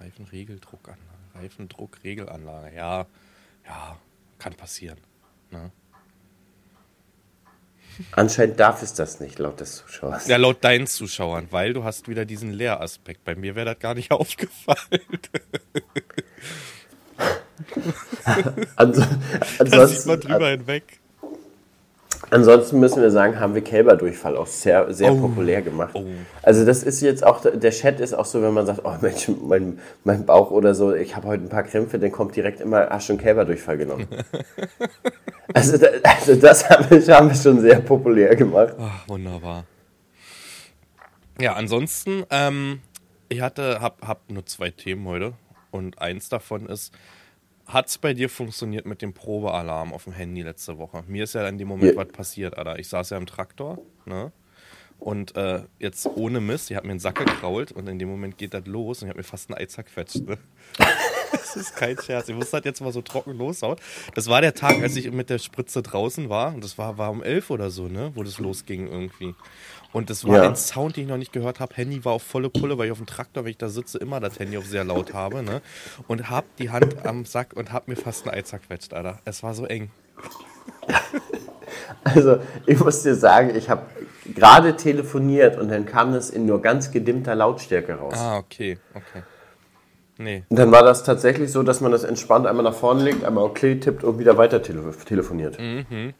Reifenregeldruckanlage, Reifendruckregelanlage, ja, ja, kann passieren. Ne? Anscheinend darf es das nicht, laut des Zuschauers. Ja, laut deinen Zuschauern, weil du hast wieder diesen Lehraspekt. Bei mir wäre das gar nicht aufgefallen. Anso Da sieht man ansonsten, drüber hinweg. Ansonsten müssen wir sagen, haben wir Kälberdurchfall auch sehr, sehr populär gemacht. Oh. Also das ist jetzt auch, der Chat ist auch so, wenn man sagt, oh Mensch, mein, mein Bauch oder so, ich habe heute ein paar Krämpfe, dann kommt direkt immer, ach schon Kälberdurchfall genommen. also, da, also das haben wir, haben wir schon sehr populär gemacht. Ach, wunderbar. Ja, ansonsten, ähm, ich hatte, hab, hab nur zwei Themen heute und eins davon ist, hat es bei dir funktioniert mit dem Probealarm auf dem Handy letzte Woche? Mir ist ja in dem Moment Ja. was passiert, Alter. Ich saß ja im Traktor, ne? Und äh, jetzt ohne Mist, ich habe mir einen Sack gekrault und in dem Moment geht das los und ich habe mir fast ein Ei zerquetscht, ne? Das ist kein Scherz. Ich muss das jetzt mal so trocken loshauen. Das war der Tag, als ich mit der Spritze draußen war. Und das war, war um elf oder so, ne? Wo das losging irgendwie. Und das war Ja. ein Sound, den ich noch nicht gehört habe. Handy war auf volle Pulle, weil ich auf dem Traktor, wenn ich da sitze, immer das Handy auf sehr laut habe, ne? Und hab die Hand am Sack und hab mir fast ein Ei zerquetscht, Alter. Es war so eng. Also, ich muss dir sagen, ich habe gerade telefoniert und dann kam das in nur ganz gedimmter Lautstärke raus. Ah, okay, okay. Nee. Und dann war das tatsächlich so, dass man das entspannt einmal nach vorne legt, einmal okay tippt und wieder weiter tele telefoniert. Wär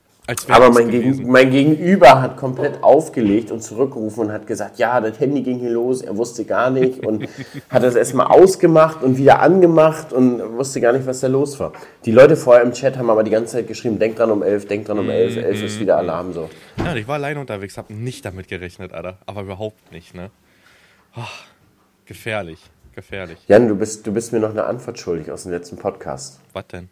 Aber mein. Gegen, mein Gegenüber hat komplett aufgelegt und zurückgerufen und hat gesagt, ja, das Handy ging hier los, er wusste gar nicht und hat das erstmal ausgemacht und wieder angemacht und wusste gar nicht, was da los war. Die Leute vorher im Chat haben aber die ganze Zeit geschrieben, denk dran um elf, denk dran um elf, elf ist wieder Alarm so. Ja, ich war alleine unterwegs, habe nicht damit gerechnet, Alter. Aber überhaupt nicht, ne? Ah, gefährlich, gefährlich. Jan, du bist, du bist mir noch eine Antwort schuldig aus dem letzten Podcast. Was denn?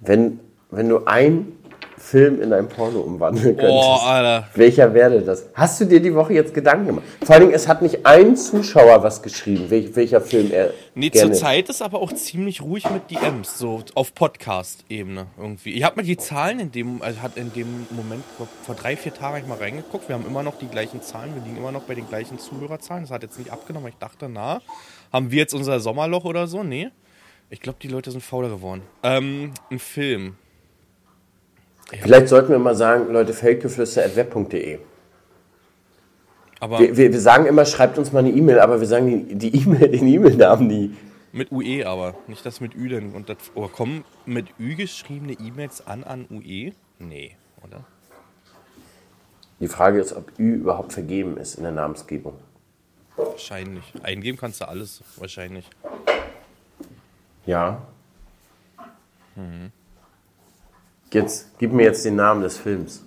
Wenn, wenn du einen Film in ein Porno umwandeln könntest, Alter. welcher wäre das? Hast du dir die Woche jetzt Gedanken gemacht? Vor allen Dingen, es hat nicht ein Zuschauer was geschrieben, welch, welcher Film er Nee, gerne... zurzeit ist aber auch ziemlich ruhig mit DMs, so auf Podcast-Ebene irgendwie. Ich habe mir die Zahlen in dem, also hat in dem Moment, vor, drei, vier Tagen ich mal reingeguckt. Wir haben immer noch die gleichen Zahlen, wir liegen immer noch bei den gleichen Zuhörerzahlen. Das hat jetzt nicht abgenommen, ich dachte, na, haben wir jetzt unser Sommerloch oder so? Nee. Ich glaube, die Leute sind fauler geworden. Ähm, ein Film. Vielleicht sollten wir mal sagen, Leute, feldgeflüster.web.de. Aber Wir, wir, wir sagen immer, schreibt uns mal eine E-Mail, aber wir sagen die die E-Mail, den E-Mail-Namen nie. mit UE aber. Nicht das mit Ü denn. Und das, oder kommen mit Ü geschriebene E-Mails an an UE? Nee, oder? Die Frage ist, ob Ü überhaupt vergeben ist in der Namensgebung. Wahrscheinlich. Eingeben kannst du alles, wahrscheinlich. Ja. Jetzt, gib mir jetzt den Namen des Films.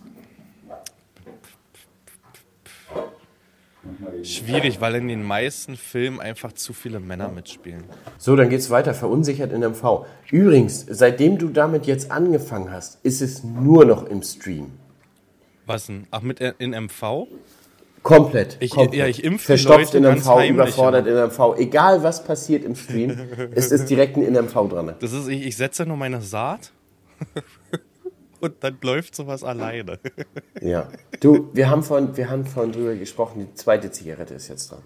Schwierig, weil in den meisten Filmen einfach zu viele Männer mitspielen. So, dann geht's weiter. Verunsichert in MV. Übrigens, seitdem du damit jetzt angefangen hast, ist es nur noch im Stream. Was denn? Ach, mit in MV? Komplett. Ich- komplett. ja, ich impf die Verstopft in MV, heimlich überfordert in MV. Egal was passiert im Stream, es ist direkt ein in MV dran. Das ist, ich, ich setze nur meine Saat und dann läuft sowas alleine. Ja. Du, wir haben vorhin, wir haben vorhin drüber gesprochen, die zweite Zigarette ist jetzt dran.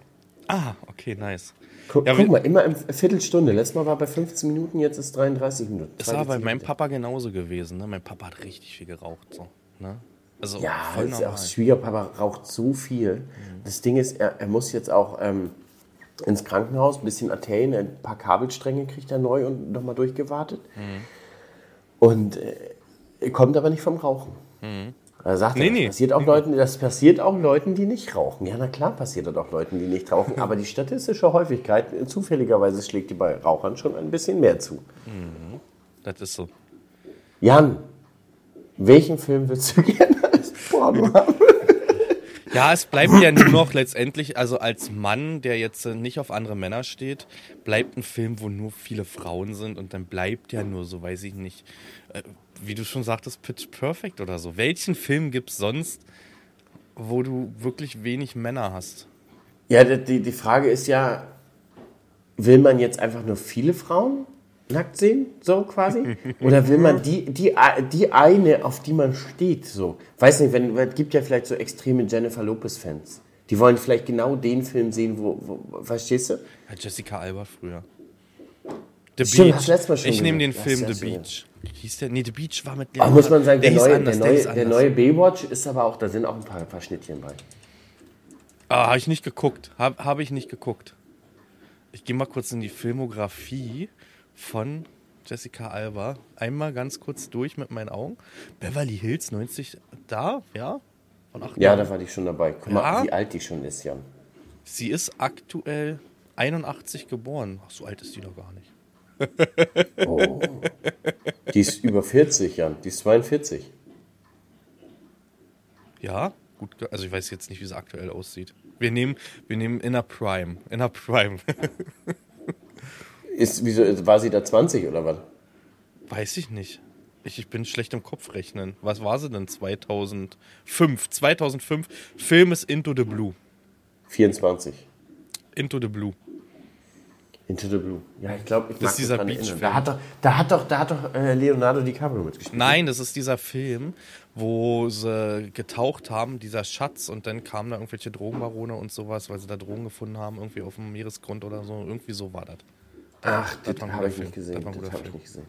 ah, okay, nice. Guck, Ja, guck mal, immer eine Viertelstunde. Letztes Mal war bei 15 Minuten, jetzt ist 33 Minuten. Das war bei meinem. Papa genauso gewesen. Ne? Mein Papa hat richtig viel geraucht. So, ne? Also Ja, voll normal. auch, Schwiegerpapa raucht so viel. Das Ding ist, er, er muss jetzt auch ähm, ins Krankenhaus, ein bisschen Arterien, ein paar Kabelstränge kriegt er neu und nochmal durchgewartet. Mhm. Und äh, kommt aber nicht vom Rauchen. Er sagt, Mhm. Nee, das, nee. passiert auch Leuten, das passiert auch Leuten, die nicht rauchen. Ja, na klar passiert das auch Leuten, die nicht rauchen. Aber die statistische Häufigkeit, äh, zufälligerweise schlägt die bei Rauchern schon ein bisschen mehr zu. Das ist so. Jan, welchen Film würdest du gerne als Porno haben? Ja, es bleibt ja nur noch letztendlich, also als Mann, der jetzt äh, nicht auf andere Männer steht, bleibt ein Film, wo nur viele Frauen sind und dann bleibt ja nur so, weiß ich nicht, äh, wie du schon sagtest, Pitch Perfect oder so. Welchen Film gibt es sonst, wo du wirklich wenig Männer hast? Ja, die, die Frage ist ja, will man jetzt einfach nur viele Frauen nackt sehen, so quasi? Oder will man die, die, die eine, auf die man steht, so? Weiß nicht, wenn, es gibt ja vielleicht so extreme Jennifer Lopez-Fans. Die wollen vielleicht genau den Film sehen, wo, wo verstehst du? Ja, Jessica Alba früher. The Stimmt, hast du letztes Mal schon Ich nehme den. Film Ja, The. Beach. Hieß der? Nee, The Beach war mit Aber muss man sagen, der, hieß neue, anders, der, neue, der anders. neue Baywatch ist aber auch, da sind auch ein paar, paar Schnittchen bei. Ah, habe ich nicht geguckt. Habe hab ich nicht geguckt. Ich gehe mal kurz in die Filmografie von Jessica Alba. Einmal ganz kurz durch mit meinen Augen. Beverly Hills 90, da, ja? Von Ja, da war die schon dabei. Guck mal, Ja? wie alt die schon ist, Jan. Sie ist aktuell 81 geboren. Ach, so alt ist die doch gar nicht. Oh. Die ist über 40, Jan. Die ist 42. Ja, gut. Also ich weiß jetzt nicht, wie sie aktuell aussieht. Wir nehmen, wir nehmen Inner Prime. Inner Prime. Ist, wieso, war sie da 20 oder was? Weiß ich nicht. Ich, ich bin schlecht im Kopf rechnen. Was war sie denn 2005? 2005. Film ist Into the Blue. 24. Into the Blue. Into the Blue. Ja, ich glaube, ich Das ist dieser erinnern. Da hat doch, da hat doch, da hat doch äh, Leonardo DiCaprio mitgespielt. Nein, das ist dieser Film, wo sie getaucht haben, dieser Schatz, und dann kamen da irgendwelche Drogenbarone und sowas, weil sie da Drogen gefunden haben, irgendwie auf dem Meeresgrund oder so. Irgendwie so war das. Ach, das das habe ich nicht gesehen. Das Das habe ich. Mhm. nicht gesehen.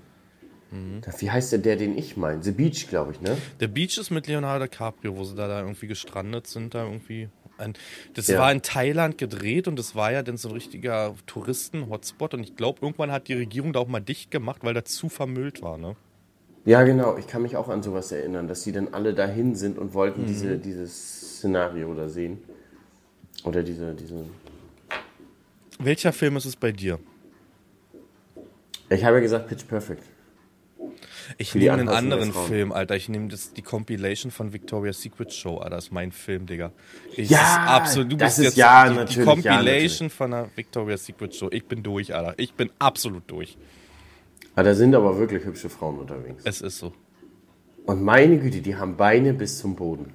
Da, wie heißt der, der, den ich meine? The Beach, glaube ich, ne? Der Beach ist mit Leonardo DiCaprio, wo sie da, da irgendwie gestrandet sind, da irgendwie Ein- Das Ja. war in Thailand gedreht und das war ja dann so ein richtiger Touristen-Hotspot. Und ich glaube, irgendwann hat die Regierung da auch mal dicht gemacht, weil da zu vermüllt war. Ne? Ja, genau. Ich kann mich auch an sowas erinnern, dass die dann alle dahin sind und wollten Mhm. diese, dieses Szenario da sehen. Oder diese, diese. Welcher Film ist es bei dir? Ich habe ja gesagt Pitch Perfect. Ich die nehme einen anderen. Film, Alter. Ich nehme die Compilation von Victoria's Secret Show, Alter. Das ist mein Film, Digga. Ich, Ja, das ist absolut. Du das bist ist jetzt ja die, die natürlich, ja, Compilation von der Victoria's Secret Show. Ich bin durch, Alter. Ich bin absolut durch. Ah, da sind aber wirklich hübsche Frauen unterwegs. Es ist so. Und meine Güte, die haben Beine bis zum Boden.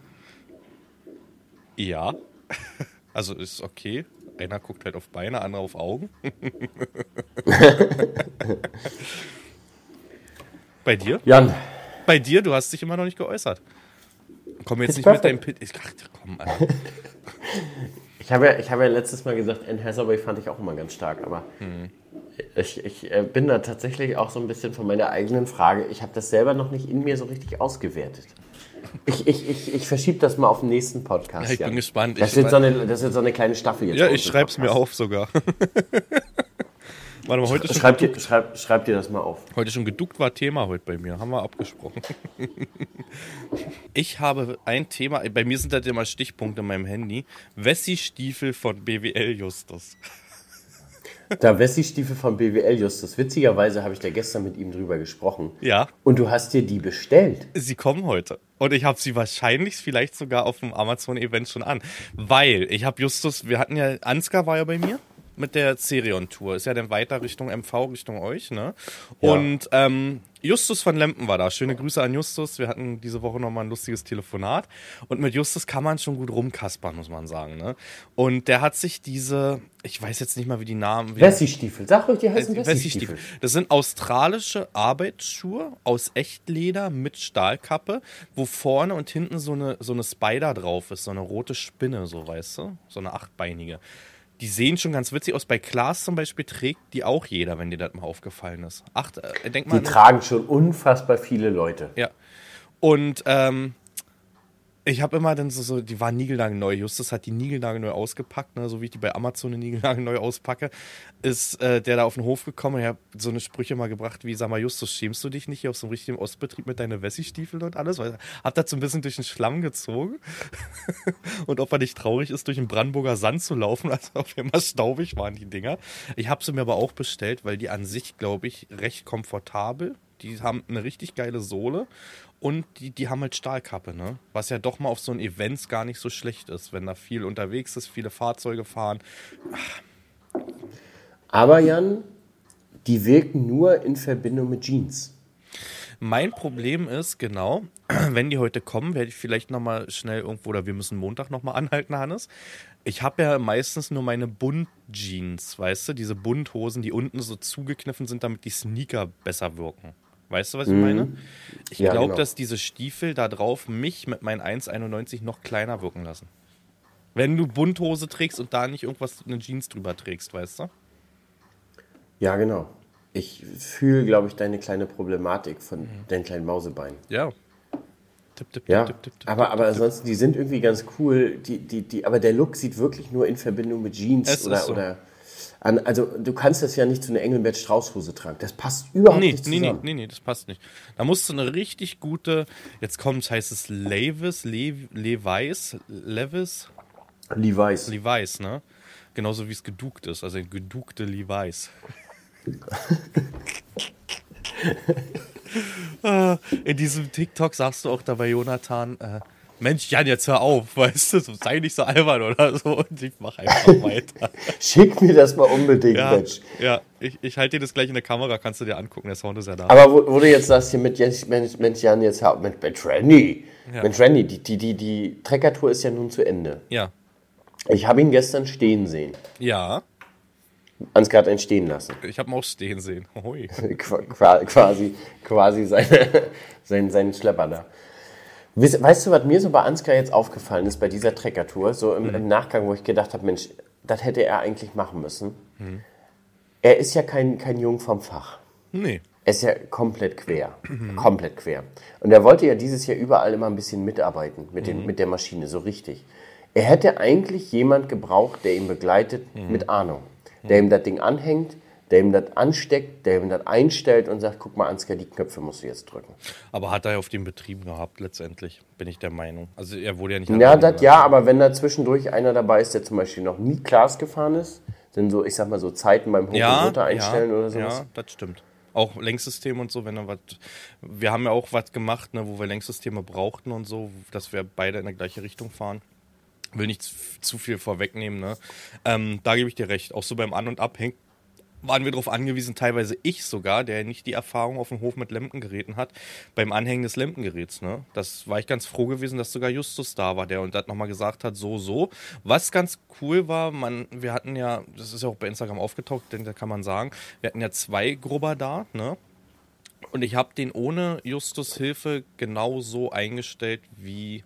Ja. Also ist okay. Einer guckt halt auf Beine, andere auf Augen. Bei dir? Jan, Bei dir, du hast dich immer noch nicht geäußert. Komm jetzt Pitch nicht mit deinem Perfect. Pit. Ich dachte, komm, Alter. ich habe ja, ich habe ja letztes Mal gesagt, Anne Hathaway fand ich auch immer ganz stark, aber Hm. ich, ich äh, bin da tatsächlich auch so ein bisschen von meiner eigenen Frage. Ich habe das selber noch nicht in mir so richtig ausgewertet. Ich, ich, ich, ich verschiebe das mal auf den nächsten Podcast. Ja, ich bin Jan. gespannt. Das Ich- wird, so eine, das wird so eine kleine Staffel jetzt. Ja, ich im schreib's mir auf sogar. Warte mal, heute schon, Schreib dir, schreib, schreib dir das mal auf. heute schon geduckt war Thema heute bei mir. Haben wir abgesprochen. Ich habe ein Thema, bei mir sind das immer Stichpunkte in meinem Handy. Wessi-Stiefel von BWL Justus. Da Wessi-Stiefel von BWL Justus. Witzigerweise habe ich da gestern mit ihm drüber gesprochen. Ja, Und du hast dir die bestellt. sie kommen heute. Und ich habe sie wahrscheinlich vielleicht sogar auf dem Amazon-Event schon an. Weil ich habe Justus, wir hatten ja, Ansgar war ja bei mir mit der Cerion-Tour. Ist ja dann weiter Richtung MV, Richtung euch, ne? Ja. Und ähm, Justus von Lempen war da. Schöne Grüße an Justus. Wir hatten diese Woche nochmal ein lustiges Telefonat. Und mit Justus kann man schon gut rumkaspern, muss man sagen, ne? Und der hat sich diese, ich weiß jetzt nicht mal, wie die Namen... Wessi-Stiefel. Sag ruhig, die heißen. Wessi-Stiefel. Das sind australische Arbeitsschuhe aus Echtleder mit Stahlkappe, wo vorne und hinten so eine, so eine Spider drauf ist, so eine rote Spinne, so weißt du, so eine achtbeinige. Die sehen schon ganz witzig aus. Bei Klaas zum Beispiel trägt die auch jeder, wenn dir das mal aufgefallen ist. Acht, äh, denk mal Die tragen schon unfassbar viele Leute. ja. Und ähm, ich habe immer dann so, so, die waren niegelnagelneu. Justus hat die niegelnagelneu ausgepackt, ne, so wie ich die bei Amazon eine niegelnagelneu auspacke. Ist äh, der da auf den Hof gekommen und ich habe so eine Sprüche mal gebracht wie, sag mal, Justus, schämst du dich nicht hier auf so einem richtigen Ostbetrieb mit deinen Wessi-Stiefeln und alles? Weil hat das so ein bisschen durch den Schlamm gezogen. und ob er nicht traurig ist, durch den Brandenburger Sand zu laufen, also auf immer staubig waren die Dinger. Ich habe sie mir aber auch bestellt, weil die an sich, glaube ich, recht komfortabel. Die haben eine richtig geile Sohle und die, die haben halt Stahlkappe, ne? Was ja doch mal auf so einen Events gar nicht so schlecht ist, wenn da viel unterwegs ist, viele Fahrzeuge fahren. Aber Jan, die wirken nur in Verbindung mit Jeans. Mein Problem ist, genau, wenn die heute kommen, werde ich vielleicht nochmal schnell irgendwo, oder wir müssen Montag nochmal anhalten, Hannes. Ich habe ja meistens nur meine Bunt-Jeans, weißt du, diese Bunthosen, die unten so zugekniffen sind, damit die Sneaker besser wirken. Weißt du, was ich meine? Ich Ja, glaube, genau. dass diese Stiefel da drauf mich mit meinen 1,91 noch kleiner wirken lassen. Wenn du Bunthose trägst und da nicht irgendwas, eine Jeans drüber trägst, weißt du? Ja, genau. Ich fühle, glaube ich, deine kleine Problematik von Mhm. deinen kleinen Mausebeinen. Ja. Tipp, tipp, Ja, tipp, tipp, tipp, aber, aber ansonsten, die sind irgendwie ganz cool. Die, die, die, aber der Look sieht wirklich nur in Verbindung mit Jeans Es oder, so. oder an, also du kannst das ja nicht zu einer Engelbert Strauß-Hose tragen. Das passt überhaupt Nee, nicht nee, zusammen. nee, nee, nee, das passt nicht. Da musst du eine richtig gute, jetzt kommt, heißt es Levis, Le, Levi's, Levis, Levi's. Levi's, ne? Genauso wie es geduckt ist, also gedukte Levi's. Ah, In diesem TikTok sagst du auch dabei, Jonathan, äh, Mensch, Jan, jetzt hör auf, weißt du, so, sei nicht so albern oder so. Und ich mach einfach weiter. Schick mir das mal unbedingt, Ja, Mensch. ja ich, ich halte dir das gleich in der Kamera, kannst du dir angucken, der Sound ist ja da. Aber wo, wo du jetzt sagst, hier mit Jens, Mensch, Mensch Jan, jetzt hör- mit, mit Randy. Ja. Mit Randy, die, die, die, die Treckertour ist ja nun zu Ende. Ja, Ich habe ihn gestern stehen sehen. ja, Ansgar hat ihn stehen lassen. ich habe ihn auch stehen sehen. Qua- quasi, quasi seine, sein, seinen Schlepper da. Weißt du, was mir so bei Ansgar jetzt aufgefallen ist bei dieser Treckertour, so im, im Nachgang, wo ich gedacht habe, Mensch, das hätte er eigentlich machen müssen. Er ist ja kein, kein Jung vom Fach. Nee. Er ist ja komplett quer. Komplett quer. Und er wollte ja dieses Jahr überall immer ein bisschen mitarbeiten mit, den, mit der Maschine, so richtig. Er hätte eigentlich jemand gebraucht, der ihn begleitet mit Ahnung. Der ihm das Ding anhängt, der ihm das ansteckt, der ihm das einstellt und sagt, guck mal, Ansgar, die Knöpfe musst du jetzt drücken. Aber hat er ja auf den Betrieb gehabt, letztendlich, bin ich der Meinung. Also er wurde ja nicht. Ja, das ja, aber wenn da zwischendurch einer dabei ist, der zum Beispiel noch nie Glas gefahren ist, sind so, ich sag mal so Zeiten beim Hoch- und ja, Runter einstellen ja, oder sowas. Ja, das stimmt. Auch Lenksystem und so, wenn er was. Wir haben ja auch was gemacht, ne, wo wir Lenksysteme brauchten und so, dass wir beide in der gleiche Richtung fahren. Will nicht zu, zu viel vorwegnehmen, ne? Ähm, da gebe ich dir recht. Auch so beim An- und Abhängen waren wir darauf angewiesen, teilweise ich sogar, der nicht die Erfahrung auf dem Hof mit Lempengeräten hat, beim Anhängen des Lempengeräts. Ne? Das war ich ganz froh gewesen, dass sogar Justus da war, der und das nochmal gesagt hat, so, so. Was ganz cool war, man, wir hatten ja, das ist ja auch bei Instagram aufgetaucht, denn da kann man sagen, wir hatten ja zwei Grubber da, ne? Und ich habe den ohne Justus Hilfe genauso eingestellt wie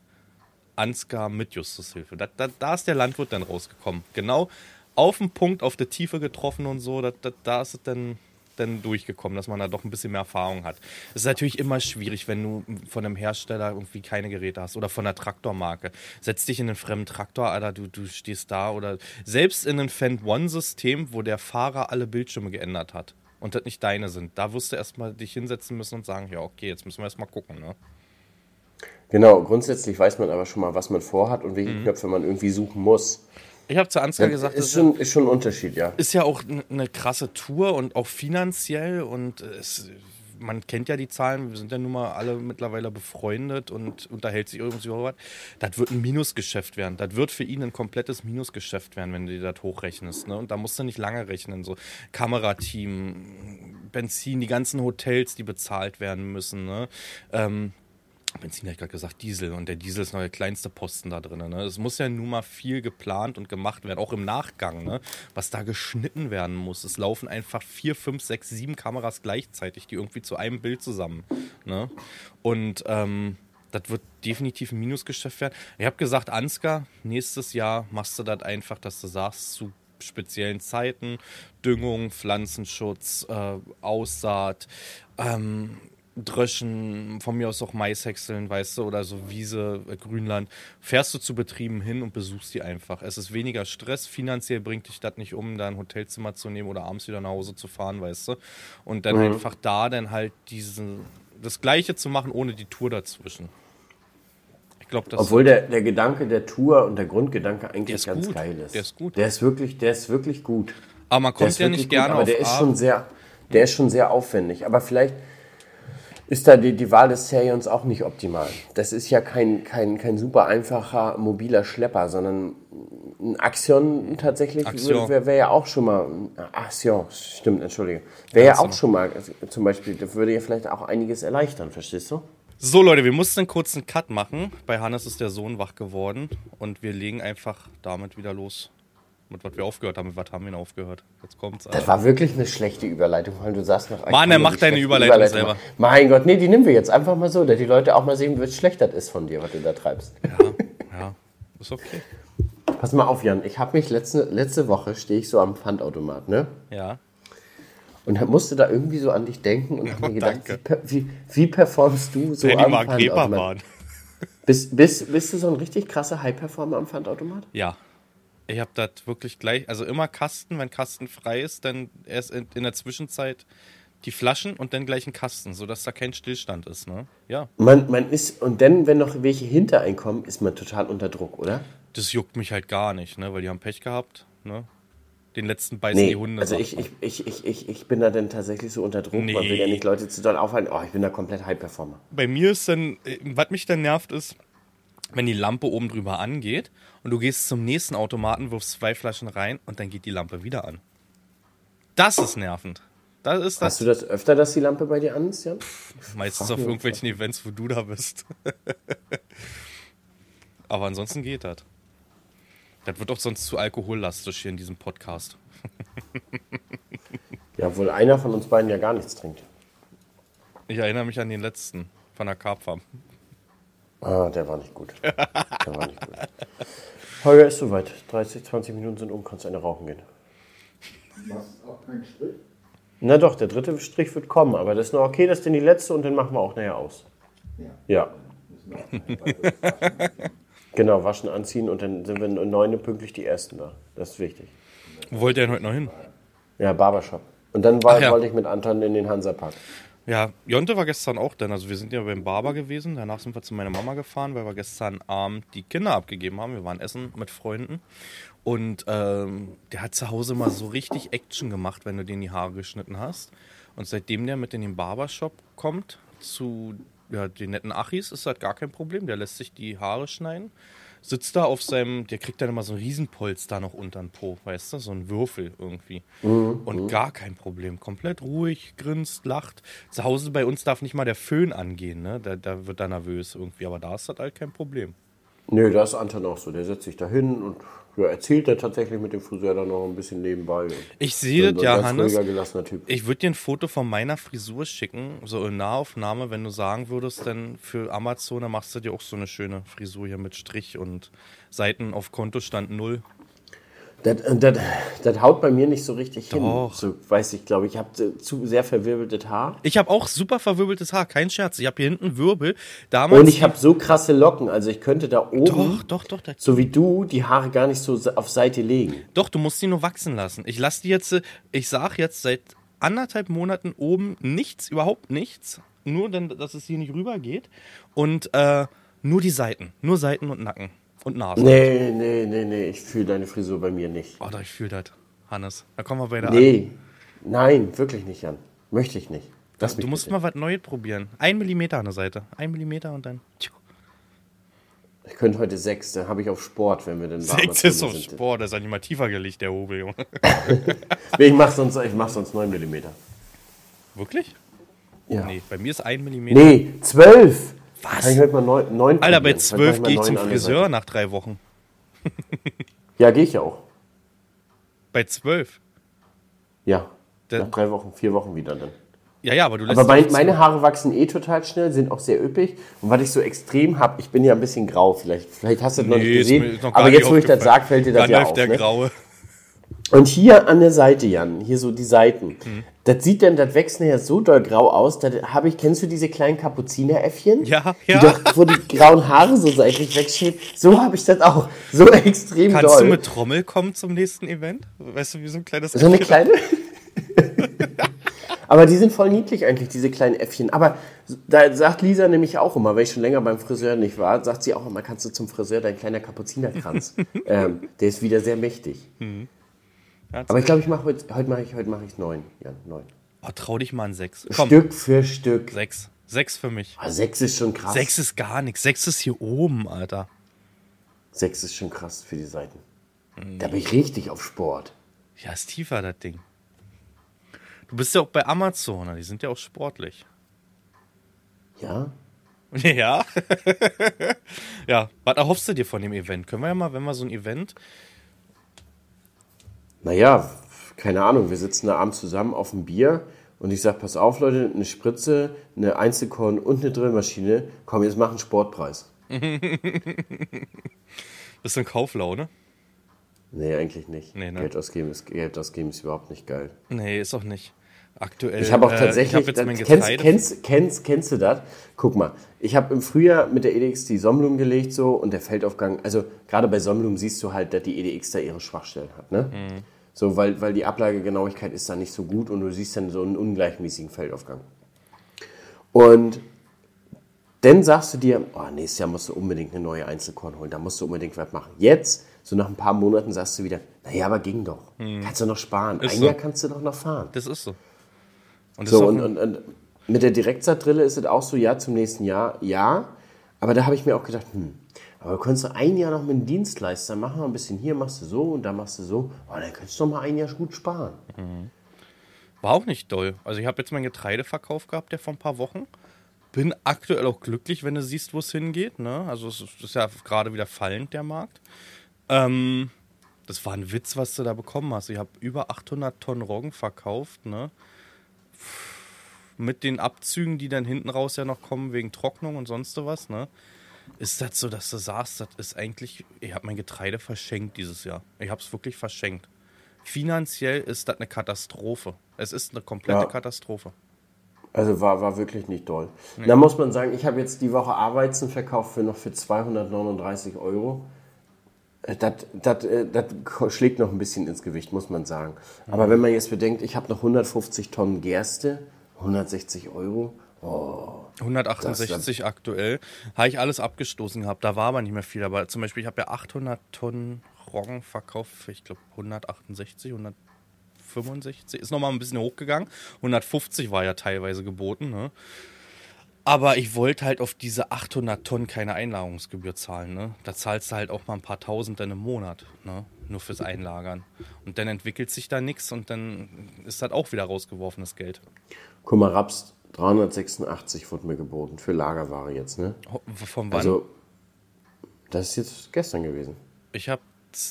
Ansgar mit Justus Hilfe. Da, da, da ist der Landwirt dann rausgekommen. Genau auf den Punkt, auf der Tiefe getroffen und so. Da, da, da ist es dann, dann durchgekommen, dass man da doch ein bisschen mehr Erfahrung hat. Es ist natürlich immer schwierig, wenn du von einem Hersteller irgendwie keine Geräte hast oder von einer Traktormarke. Setz dich in einen fremden Traktor, Alter, du, du stehst da oder selbst in ein Fend One-System, wo der Fahrer alle Bildschirme geändert hat und das nicht deine sind. Da wirst du erstmal dich hinsetzen müssen und sagen, ja, okay, jetzt müssen wir erstmal gucken, ne? Genau, grundsätzlich weiß man aber schon mal, was man vorhat und Mhm. welche Knöpfe man irgendwie suchen muss. Ich habe zu Ansgar gesagt, das ist, schon, ist schon ein Unterschied, ja. ist ja auch eine krasse Tour und auch finanziell und es, man kennt ja die Zahlen, wir sind ja nun mal alle mittlerweile befreundet und unterhält sich irgendwie über was. Das wird ein Minusgeschäft werden. Das wird für ihn ein komplettes Minusgeschäft werden, wenn du dir das hochrechnest. Ne? Und da musst du nicht lange rechnen. So Kamerateam, Benzin, die ganzen Hotels, die bezahlt werden müssen. Ne? Ähm, Benzin, habe ich gerade gesagt, Diesel. Und der Diesel ist noch der kleinste Posten da drin. Ne? Es muss ja nun mal viel geplant und gemacht werden, auch im Nachgang, ne? was da geschnitten werden muss. Es laufen einfach vier, fünf, sechs, sieben Kameras gleichzeitig, die irgendwie zu einem Bild zusammen. Ne? Und ähm, das wird definitiv ein Minusgeschäft werden. Ich habe gesagt, Ansgar, nächstes Jahr machst du das einfach, dass du sagst, zu speziellen Zeiten, Düngung, Pflanzenschutz, äh, Aussaat, ähm, Dröschen, von mir aus auch Maishäckseln, weißt du, oder so Wiese, äh, Grünland, fährst du zu Betrieben hin und besuchst die einfach. Es ist weniger Stress, finanziell bringt dich das nicht um, da ein Hotelzimmer zu nehmen oder abends wieder nach Hause zu fahren, weißt du. Und dann einfach da dann halt diesen, das Gleiche zu machen, ohne die Tour dazwischen. Ich glaube, das Obwohl der, der Gedanke der Tour und der Grundgedanke eigentlich ganz gut. geil ist. Der ist gut. Der ist wirklich, der ist wirklich gut. aber man kommt ja wirklich nicht gerne gut, aber auf der ist A- schon sehr, der ist schon sehr aufwendig. Aber vielleicht ist da die, die Wahl des Serions auch nicht optimal. Das ist ja kein, kein, kein super einfacher mobiler Schlepper, sondern ein Axion tatsächlich wäre wär ja auch schon mal. Axion, stimmt, entschuldige. Wäre ja auch schon mal, zum Beispiel, das würde ja vielleicht auch einiges erleichtern, verstehst du? So Leute, wir mussten einen kurzen Cut machen. Bei Hannes ist der Sohn wach geworden und wir legen einfach damit wieder los. Mit was wir aufgehört haben. Mit was haben wir denn aufgehört? Jetzt kommt's. Das Alter. war wirklich eine schlechte Überleitung, weil du sagst noch. Mann, er macht deine Überleitung selber. Mein Gott, nee, die nehmen wir jetzt einfach mal so, dass die Leute auch mal sehen, wie schlecht das ist von dir, was du da treibst. Ja, ist okay. Pass mal auf, Jan. Ich habe mich letzte, letzte Woche stehe ich so am Pfandautomat, ne? Ja. Und musste da irgendwie so an dich denken und habe mir gedacht, wie, wie, wie performst du so Danny am Pfandautomat? Bist, bist, bist du so ein richtig krasser High-Performer am Pfandautomat? Ja. Ich habe das wirklich gleich, also immer Kasten, wenn Kasten frei ist, dann erst in, in der Zwischenzeit die Flaschen und dann gleich ein Kasten, sodass da kein Stillstand ist, ne? Ja. Man, man ist, und dann, wenn noch welche hinter einen kommen, ist man total unter Druck, oder? Das juckt mich halt gar nicht, ne? Weil die haben Pech gehabt, ne? Den letzten beißen Nee, die Hunde. also ich, ich, ich, ich, ich, ich bin da dann tatsächlich so unter Druck. Man will ja Nee. nicht Leute zu doll aufhalten. Oh, ich bin da komplett High-Performer. bei mir ist dann, äh, was mich dann nervt, ist, wenn die Lampe oben drüber angeht und du gehst zum nächsten Automaten, wirfst zwei Flaschen rein und dann geht die Lampe wieder an. Das ist nervend. Das ist das Hast du das öfter, dass die Lampe bei dir an ist, Jan? meistens frag auf irgendwelchen Events, wo du da bist. Aber ansonsten geht das. Das wird auch sonst zu alkohollastig hier in diesem Podcast. Ja, wohl einer von uns beiden ja gar nichts trinkt. Ich erinnere mich an den letzten von der Carpfarm. Ah, der war nicht gut. Der war nicht gut. Holger ist soweit. 30, 20 Minuten sind um, kannst eine rauchen gehen. Machst auch keinen Strich? Na doch, der dritte Strich wird kommen, aber das ist noch okay, das ist denn die letzte und den machen wir auch nachher aus. Ja. Ja. Genau, waschen, anziehen und dann sind wir um 9 Uhr pünktlich die Ersten da. Das ist wichtig. Wo wollt ihr denn heute noch hin? Ja, Barbershop. Und dann war, ja. wollte ich mit Anton in den Hansapark. Ja, Jonte war gestern auch dann. Also wir sind ja beim Barber gewesen. Danach sind wir zu meiner Mama gefahren, weil wir gestern Abend die Kinder abgegeben haben. Wir waren essen mit Freunden. Und ähm, der hat zu Hause mal so richtig Action gemacht, wenn du den die Haare geschnitten hast. Und seitdem der mit in den Barbershop kommt, zu ja, den netten Achis, ist das gar kein Problem. Der lässt sich die Haare schneiden. Sitzt da auf seinem, der kriegt dann immer so einen Riesenpolster noch unter den Po, weißt du? So ein Würfel irgendwie. Und gar kein Problem. Komplett ruhig, grinst, lacht. Zu Hause bei uns darf nicht mal der Föhn angehen, ne? Da, da wird er nervös irgendwie. Aber da ist das halt kein Problem. Nö, da ist Anton auch so. Der setzt sich da hin und ja, erzählt er tatsächlich mit dem Friseur dann noch ein bisschen nebenbei. Ich sehe das ja, Hannes. Ich würde dir ein Foto von meiner Frisur schicken, so in Nahaufnahme, wenn du sagen würdest, denn für Amazon, dann machst du dir auch so eine schöne Frisur hier mit Strich und Seiten auf Kontostand null. Das, das, das haut bei mir nicht so richtig Doch. hin. So, weiß ich, glaube ich, habe zu sehr verwirbeltes Haar. Ich habe auch super verwirbeltes Haar, kein Scherz. Ich habe hier hinten Wirbel. Damals Und ich habe so krasse Locken. Also ich könnte da oben, Doch, doch, doch. So wie du, die Haare gar nicht so auf Seite legen. doch, du musst die nur wachsen lassen. Ich lasse die jetzt, äh, ich sag jetzt seit anderthalb Monaten oben nichts, überhaupt nichts. Nur, dann, dass es hier nicht rübergeht. Und äh, nur die Seiten. Nur Seiten und Nacken. Und Nase. Nee, nee, nee, nee. Ich fühle deine Frisur bei mir nicht. Oh, doch, ich fühle das. Hannes, da kommen wir beide an. Nee. Nein, wirklich nicht, Jan. Möchte ich nicht. Lass Du musst bitte. mal was Neues probieren. Ein Millimeter an der Seite. Ein Millimeter und dann. Ich könnte heute sechs, dann habe ich auf Sport, wenn wir dann Sechs ist auf Sport, das ist eigentlich mal tiefer gelegt, der Hobel, Junge. Nee, ich mach sonst, ich mach sonst 9 mm. Wirklich? Ja. Nee, bei mir ist ein Millimeter. Nee, 12. Was? Kann ich heute mal 9, 9 Alter, bei zwölf gehe ich zum neun Friseur nach drei Wochen. Ja, gehe ich ja auch. Bei zwölf? Ja. Der- Nach drei Wochen, vier Wochen wieder dann. Ja, ja, aber du lässt Aber mein, meine Haare wachsen eh total schnell, sind auch sehr üppig. Und was ich so extrem habe, ich bin ja ein bisschen grau, vielleicht, vielleicht hast du das noch Nee, nicht ist mir gesehen. noch aber nicht jetzt, wo ich das sage, fällt dir das Dann ja läuft auf. der Ne? Graue. Und hier an der Seite, Jan, hier so die Seiten, Mhm. das sieht dann, das wächst nachher so doll grau aus, da habe ich, kennst du diese kleinen Kapuzineräffchen? Ja, Die ja. doch, wo die grauen Haare so seitlich wegstehen. So habe ich das auch. So extrem Kannst doll. du mit Trommel kommen zum nächsten Event? Weißt du, wie so ein kleines so eine kleine? Aber die sind voll niedlich eigentlich, diese kleinen Äffchen. Aber da sagt Lisa nämlich auch immer, weil ich schon länger beim Friseur nicht war, sagt sie auch immer, kannst du zum Friseur dein kleiner Kapuzinerkranz. ähm, der ist wieder sehr mächtig. Ja, Aber ich glaube, ich mache heute, heute mache ich, heute mache ich neun. Ja, neun. Oh, trau dich mal an sechs. Komm, Stück für Stück. sechs. Sechs für mich. Ah, sechs ist schon krass. Sechs ist gar nichts. Sechs ist hier oben, Alter. Sechs ist schon krass für die Seiten. Da bin ich richtig auf Sport. Ja, ist tiefer, das Ding. Du bist ja auch bei Amazon, die sind ja auch sportlich. Ja? Ja. ja, was erhoffst du dir von dem Event? Können wir ja mal, wenn wir so ein Event. Naja, keine Ahnung, wir sitzen da abends zusammen auf dem Bier und ich sag, pass auf, Leute, eine Spritze, eine Einzelkorn und eine Drillmaschine. Komm, jetzt mach einen Sportpreis. Bist du in Kauflaune? Nee, eigentlich nicht. Nee, ne? Geld, ausgeben ist, Geld ausgeben ist überhaupt nicht geil. Nee, ist auch nicht. Aktuell. Ich habe auch äh, tatsächlich, ich hab kennst, Getreide. kennst, kennst, kennst du das? Guck mal, ich habe im Frühjahr mit der EDX die Sonnenblumen gelegt so und der Feldaufgang, also gerade bei Sonnenblumen siehst du halt, dass die EDX da ihre Schwachstellen hat, ne? Mhm. So, weil, weil die Ablagegenauigkeit ist da nicht so gut und du siehst dann so einen ungleichmäßigen Feldaufgang. Und dann sagst du dir, oh, nächstes Jahr musst du unbedingt eine neue Einzelkorn holen, da musst du unbedingt was machen. Jetzt, so nach ein paar Monaten, sagst du wieder, naja, aber ging doch. Kannst du noch sparen. Ist ein so. Jahr kannst du doch noch fahren. Das ist so. Und So, und, und, und mit der Direktsaatdrille ist es auch so, ja, zum nächsten Jahr, ja. Aber da habe ich mir auch gedacht, hm, aber du ein Jahr noch mit einem Dienstleister machen, ein bisschen hier machst du so und da machst du so. Oh, dann könntest du doch mal ein Jahr gut sparen. War auch nicht doll. Also ich habe jetzt meinen Getreideverkauf gehabt, der vor ein paar Wochen. Bin aktuell auch glücklich, wenn du siehst, wo es hingeht. Ne? Also es ist- ist ja gerade wieder fallend, der Markt. Ähm, das war ein Witz, was du da bekommen hast. Ich habe über 800 Tonnen Roggen verkauft. Ne? Mit den Abzügen, die dann hinten raus ja noch kommen, wegen Trocknung und sonst was. Ne? Ist das so, dass du sagst, das ist eigentlich, ich habe mein Getreide verschenkt dieses Jahr. Ich habe es wirklich verschenkt. Finanziell ist das eine Katastrophe. Es ist eine komplette Ja. Katastrophe. Also war, war wirklich nicht doll. Da muss man sagen, ich habe jetzt die Woche A-Weizen verkauft für noch für 239 Euro. Äh, Das, das, äh, das schlägt noch ein bisschen ins Gewicht, muss man sagen. Aber wenn man jetzt bedenkt, ich habe noch 150 Tonnen Gerste, 160 Euro. 168 aktuell. Habe ich alles abgestoßen gehabt. Da war aber nicht mehr viel. Aber zum Beispiel, ich habe ja 800 Tonnen Roggen verkauft für, ich glaube, 168, 165. Ist nochmal ein bisschen hochgegangen. 150 war ja teilweise geboten. Ne? Aber ich wollte halt auf diese 800 Tonnen keine Einlagerungsgebühr zahlen. Ne? Da zahlst du halt auch mal ein paar Tausend dann im Monat. Ne? Nur fürs Einlagern. Und dann entwickelt sich da nichts und dann ist das auch wieder rausgeworfenes Geld. Guck mal, Raps 386 wurde mir geboten für Lagerware jetzt, ne? Von wann? Also, das ist jetzt gestern gewesen. Ich habe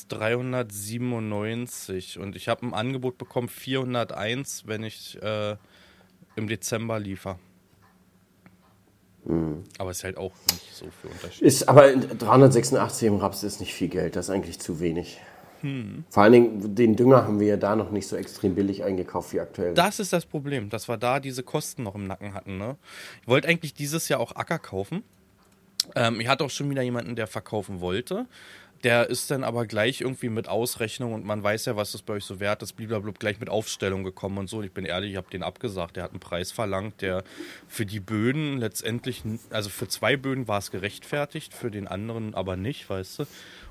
397 und ich habe ein Angebot bekommen 401, wenn ich äh, im Dezember liefer. Mhm. Aber ist halt auch nicht so viel Unterschied. Ist, aber 386 im Raps ist nicht viel Geld, das ist eigentlich zu wenig. Vor allen Dingen, den Dünger haben wir ja da noch nicht so extrem billig eingekauft wie aktuell. Das ist das Problem, dass wir da diese Kosten noch im Nacken hatten. Ne? Ich wollte eigentlich dieses Jahr auch Acker kaufen. Ähm, ich hatte auch schon wieder jemanden, der verkaufen wollte. Der ist dann aber gleich irgendwie mit Ausrechnung und man weiß ja, was das bei euch so wert ist, blablabla, gleich mit Aufstellung gekommen und so. Und ich bin ehrlich, ich habe den abgesagt. Der hat einen Preis verlangt, der für die Böden letztendlich, also für zwei Böden war es gerechtfertigt, für den anderen aber nicht, weißt du.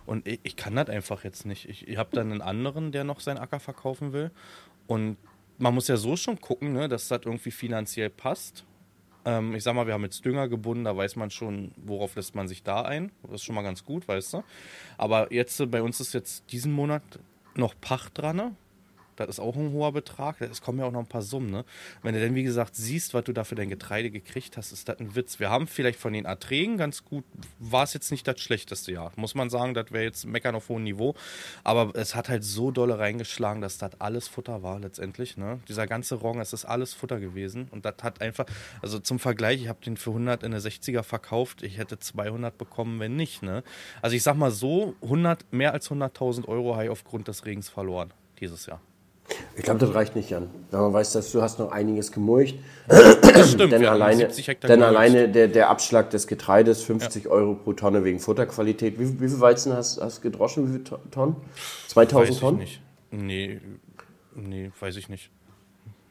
Und ich, ich kann das einfach jetzt nicht. Ich, ich habe dann einen anderen, der noch seinen Acker verkaufen will. Und man muss ja so schon gucken, ne, dass das irgendwie finanziell passt. Ähm, ich sag mal, wir haben jetzt Dünger gebunden, da weiß man schon, worauf lässt man sich da ein. Das ist schon mal ganz gut, weißt du. Aber jetzt, äh, bei uns ist jetzt diesen Monat noch Pacht dran. Ne? Das ist auch ein hoher Betrag. Es kommen ja auch noch ein paar Summen. Ne? Wenn du dann, wie gesagt, siehst, was du da für dein Getreide gekriegt hast, ist das ein Witz. Wir haben vielleicht von den Erträgen ganz gut, war es jetzt nicht das schlechteste Jahr. Muss man sagen, das wäre jetzt meckern auf hohem Niveau. Aber es hat halt so dolle reingeschlagen, dass das alles Futter war letztendlich. Ne? Dieser ganze Roggen, es ist alles Futter gewesen. Und das hat einfach, also zum Vergleich, ich habe den für 100 in der 60er verkauft. Ich hätte 200 bekommen, wenn nicht. Ne? Also ich sag mal so, 100, mehr als 100.000 Euro habe ich aufgrund des Regens verloren dieses Jahr. Ich glaube, das reicht nicht, Jan. Wenn man weiß, dass du hast noch einiges gemulcht. Das stimmt, Denn alleine, 70 Hektar denn alleine der, der Abschlag des Getreides, 50 Euro pro Tonne wegen Futterqualität. Wie, wie viel Weizen hast du gedroschen? Wie viele To- Tonnen? 2000 Weiß ich Tonnen? nicht. Nee, nee, weiß ich nicht.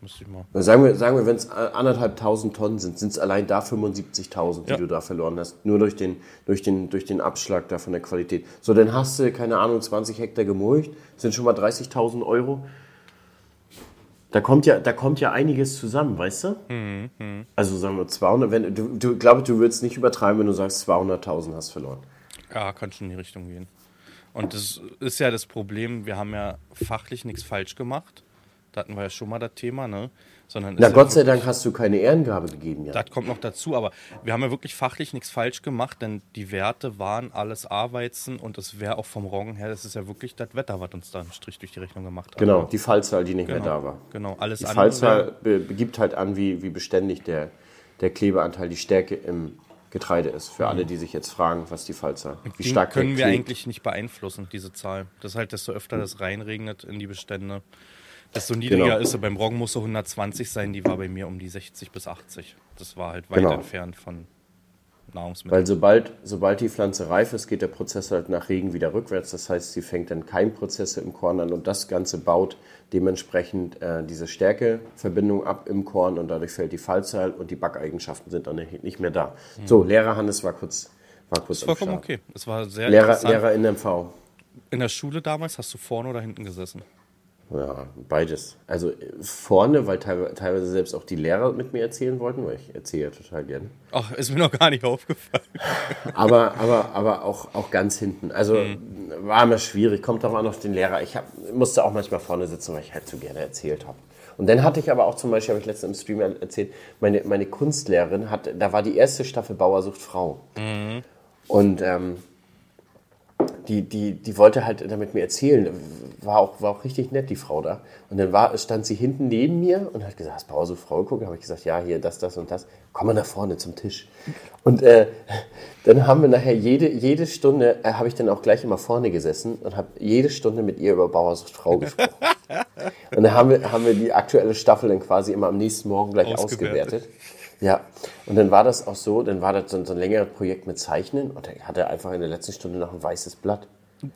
Müsste ich mal. Sagen wir, sagen wir wenn es anderthalb tausend Tonnen sind, sind es allein da 75.000, die Ja. du da verloren hast. Nur durch den, durch, den, durch den Abschlag da von der Qualität. So, dann hast du, keine Ahnung, 20 Hektar gemulcht, sind schon mal 30.000 Euro. Da kommt, ja, da kommt ja einiges zusammen, weißt du? Mhm, Also sagen wir 200, wenn, du, du glaube, du würdest nicht übertreiben, wenn du sagst, 200.000 hast verloren. Ja, kann schon in die Richtung gehen. Und das ist ja das Problem, wir haben ja fachlich nichts falsch gemacht. Da hatten wir ja schon mal das Thema, ne? Sondern Na Gott sei wirklich- Dank hast du keine Ehrengabe gegeben, ja. Das kommt noch dazu, aber wir haben ja wirklich fachlich nichts falsch gemacht, denn die Werte waren alles A-Weizen und es wäre auch vom Roggen her, das ist ja wirklich das Wetter, was uns da einen Strich durch die Rechnung gemacht hat. Genau, die Fallzahl, die nicht genau, mehr da war. Genau, alles Die Fallzahl gibt halt an, wie, wie beständig der, der Klebeanteil, die Stärke im Getreide ist. Für alle, die sich jetzt fragen, was die Fallzahl, wie Den stark können wir eigentlich nicht beeinflussen, diese Zahl. Das ist halt, desto öfter das reinregnet in die Bestände, desto niedriger Genau. ist sie. Beim Roggen muss sie 120 sein, die war bei mir um die 60 bis 80. Das war halt weit Genau. entfernt von Nahrungsmitteln. Weil sobald, sobald die Pflanze reif ist, geht der Prozess halt nach Regen wieder rückwärts. Das heißt, sie fängt dann Keimprozesse im Korn an und das Ganze baut dementsprechend äh, diese Stärkeverbindung ab im Korn und dadurch fällt die Fallzahl und die Backeigenschaften sind dann nicht mehr da. So, Lehrer Hannes war kurz, war kurz Hm. Vollkommen am Start. okay. Es war sehr Lehrer. Lehrer in MV. In der Schule damals hast du vorne oder hinten gesessen? Ja, beides. Also äh, vorne, weil teilwe- teilweise selbst auch die Lehrer mit mir erzählen wollten, weil ich erzähle ja total gerne. Ach, ist mir noch gar nicht aufgefallen. Aber, aber, aber auch, auch ganz hinten. Also Mhm. war immer schwierig, kommt doch an auf den Lehrer. Ich hab, musste auch manchmal vorne sitzen, weil ich halt so gerne erzählt habe. Und dann hatte ich aber auch zum Beispiel, habe ich letztens im Stream er- erzählt, meine, meine Kunstlehrerin hat, da war die erste Staffel Bauersucht Frau. Mhm. Und ähm, die, die, die wollte halt damit mir erzählen. War auch, war auch richtig nett, die Frau da. Und dann war, stand sie hinten neben mir und hat gesagt, hast Pause, Frau geguckt? habe ich gesagt, ja, hier, das, das und das. Komm mal nach vorne zum Tisch. Und äh, dann haben wir nachher jede, jede Stunde, äh, habe ich dann auch gleich immer vorne gesessen und habe jede Stunde mit ihr über Bauersucht Frau gesprochen. und dann haben wir, haben wir die aktuelle Staffel dann quasi immer am nächsten Morgen gleich Ausgewertet. ausgewertet. Ja, und dann war das auch so, dann war das so, so ein längeres Projekt mit Zeichnen und er hatte einfach in der letzten Stunde noch ein weißes Blatt.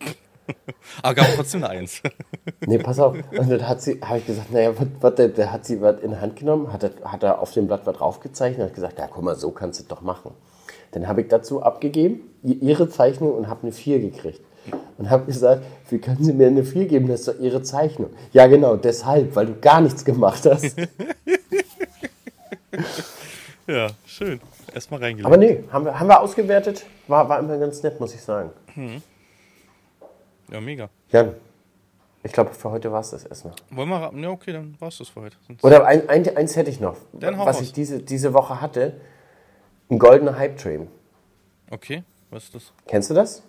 Aber gab trotzdem eine Eins. Nee, pass auf. Und dann hat sie, habe ich gesagt, naja, was, der, der hat sie was in die Hand genommen, hat, er- hat er auf dem Blatt was draufgezeichnet und hat gesagt, ja, guck mal, so kannst du es doch machen. Dann habe ich dazu abgegeben, ihre Zeichnung und habe eine 4 gekriegt. Und habe gesagt, wie können Sie mir eine 4 geben? Das ist doch Ihre Zeichnung. Ja, genau, deshalb, weil du gar nichts gemacht hast. Ja, schön. Erstmal reingelegt. Aber nee, haben wir, haben wir ausgewertet. War, war immer ganz nett, muss ich sagen. Ja, mega. Jan, ich glaube, für heute war es das erstmal. Wollen wir? Ja, okay, dann war's das für heute. Sonst- Oder ein, ein, eins hätte ich noch, was raus. ich diese, diese Woche hatte. Ein goldener Hype-Train. Okay, was ist das? Kennst du das?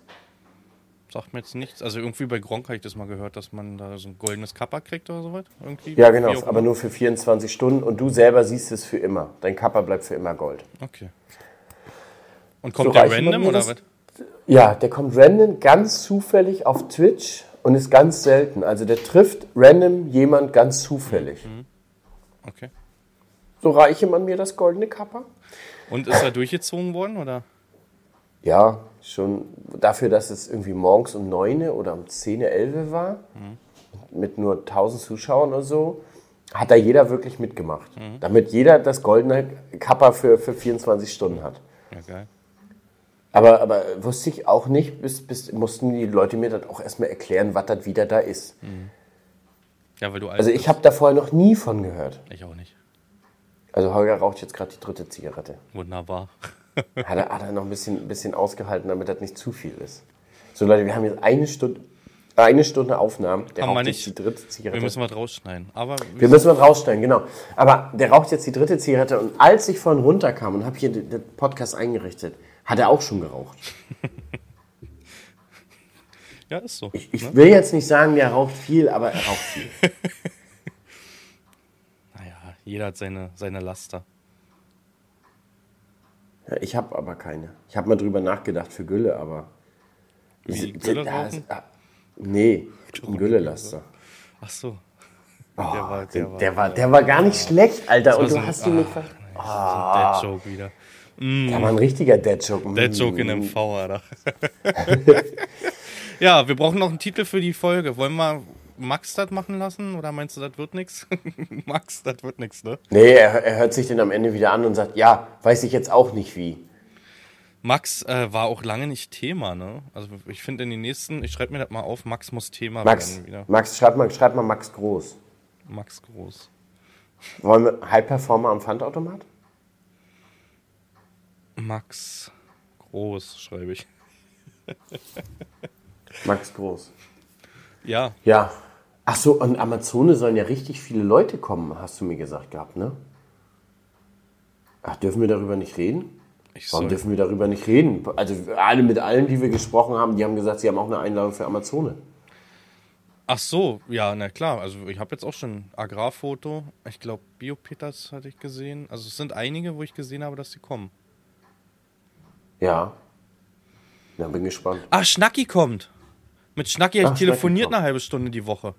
Sagt mir jetzt nichts. Also irgendwie bei Gronk habe ich das mal gehört, dass man da so ein goldenes Kappa kriegt oder sowas. Irgendwie. Ja, genau, aber immer. nur für 24 Stunden und du selber siehst es für immer. Dein Kappa bleibt für immer Gold. Okay. Und kommt So der random oder was? Ja, der kommt random ganz zufällig auf Twitch und ist ganz selten. Also der trifft random jemand ganz zufällig. Mhm. Okay. So reiche man mir das goldene Kappa? Und ist er durchgezogen worden oder? Ja, schon dafür, dass es irgendwie morgens um 9 oder um 10, 11 war, mit nur 1000 Zuschauern oder so, hat da jeder wirklich mitgemacht. Damit jeder das goldene Kappa für, für 24 Stunden hat. Geil. Aber, aber wusste ich auch nicht, bis, bis mussten die Leute mir dann auch erstmal erklären, was das wieder da ist. Ja, weil du Also ich habe da vorher noch nie von gehört. Ich auch nicht. Also Holger raucht jetzt gerade die dritte Zigarette. Wunderbar. Hat er, hat er noch ein bisschen, ein bisschen ausgehalten, damit das nicht zu viel ist. So Leute, wir haben jetzt eine Stunde, eine Stunde Aufnahmen. Der Haben wir raucht nicht. jetzt die dritte Wir Zigarette. müssen was rausschneiden. Aber Wir müssen was rausstellen, genau. Aber der raucht jetzt die dritte Zigarette und als ich vorhin runterkam und habe hier den Podcast eingerichtet, hat er auch schon geraucht. ja, ist so. Ich, ich will jetzt nicht sagen, der raucht viel, aber er raucht viel. Naja, jeder hat seine, seine Laster. Ich habe aber keine. Ich habe mal drüber nachgedacht für Gülle, aber. Wie, Gülle da ist- ah, nee, ein Güllelaster. Ach so. Oh, der war, der war, Der war, der war gar nicht schlecht, Alter. Und so du ein- hast ihn nicht ah, ver Das ist ein Dead-Joke wieder. Der war ein richtiger Dead-Joke. Dead-Joke in Mm. MV, Alter. ja, wir brauchen noch einen Titel für die Folge. Wollen wir Max das machen lassen? Oder meinst du, das wird nichts? Max, das wird nichts, ne? Nee, er, er hört sich dann am Ende wieder an und sagt, ja, weiß ich jetzt auch nicht wie. Max äh, war auch lange nicht Thema, ne? Also ich finde in den nächsten, ich schreibe mir das mal auf, Max muss Thema Max, werden wieder. Max, schreib mal, schreib mal Max Groß. Max Groß. Wollen wir High Performer am Pfandautomat? Max Groß, schreibe ich. Max Groß. Ja, Ja. Ach so, und Amazone sollen ja richtig viele Leute kommen, hast du mir gesagt gehabt, ne? Ach, dürfen wir darüber nicht reden? ich Warum soll, dürfen wir darüber nicht reden? Also alle mit allen, die wir gesprochen haben, die haben gesagt, sie haben auch eine Einladung für Amazone. Ach so, ja, na klar. Also ich habe jetzt auch schon Agrarfoto. Ich glaube, Biopeters hatte ich gesehen. Also es sind einige, wo ich gesehen habe, dass sie kommen. Ja. Na, bin gespannt. Ah, Schnacki kommt. Mit Schnacki habe Ach, ich telefoniert Schnacki eine halbe Stunde die Woche.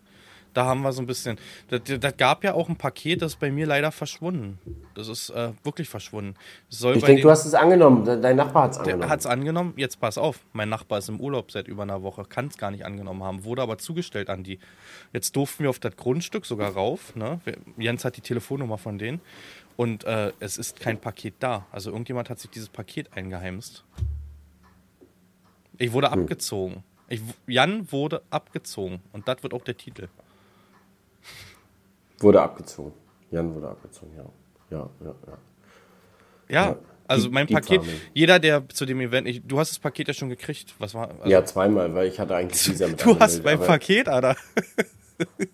Da haben wir so ein bisschen. Das, das gab ja auch ein Paket, das ist bei mir leider verschwunden. Das ist äh, wirklich verschwunden. Ich denke, den- du hast es angenommen. De- Dein Nachbar hat es angenommen. hat es angenommen. Jetzt pass auf, mein Nachbar ist im Urlaub seit über einer Woche, kann es gar nicht angenommen haben, wurde aber zugestellt an die. Jetzt durften wir auf das Grundstück sogar rauf. Ne? Jens hat die Telefonnummer von denen und äh, es ist kein Paket da. Also irgendjemand hat sich dieses Paket eingeheimst. Ich wurde Hm. abgezogen. Ich, Jan wurde abgezogen und das wird auch der Titel. Wurde abgezogen. Jan wurde abgezogen, ja. Ja, ja, ja. Ja, also die- mein die Paket, Farming. jeder, der zu dem Event, ich, du hast das Paket ja schon gekriegt. Was war? Also, ja, zweimal, weil ich hatte eigentlich Lisa mit du hast mein aber- Paket, Alter.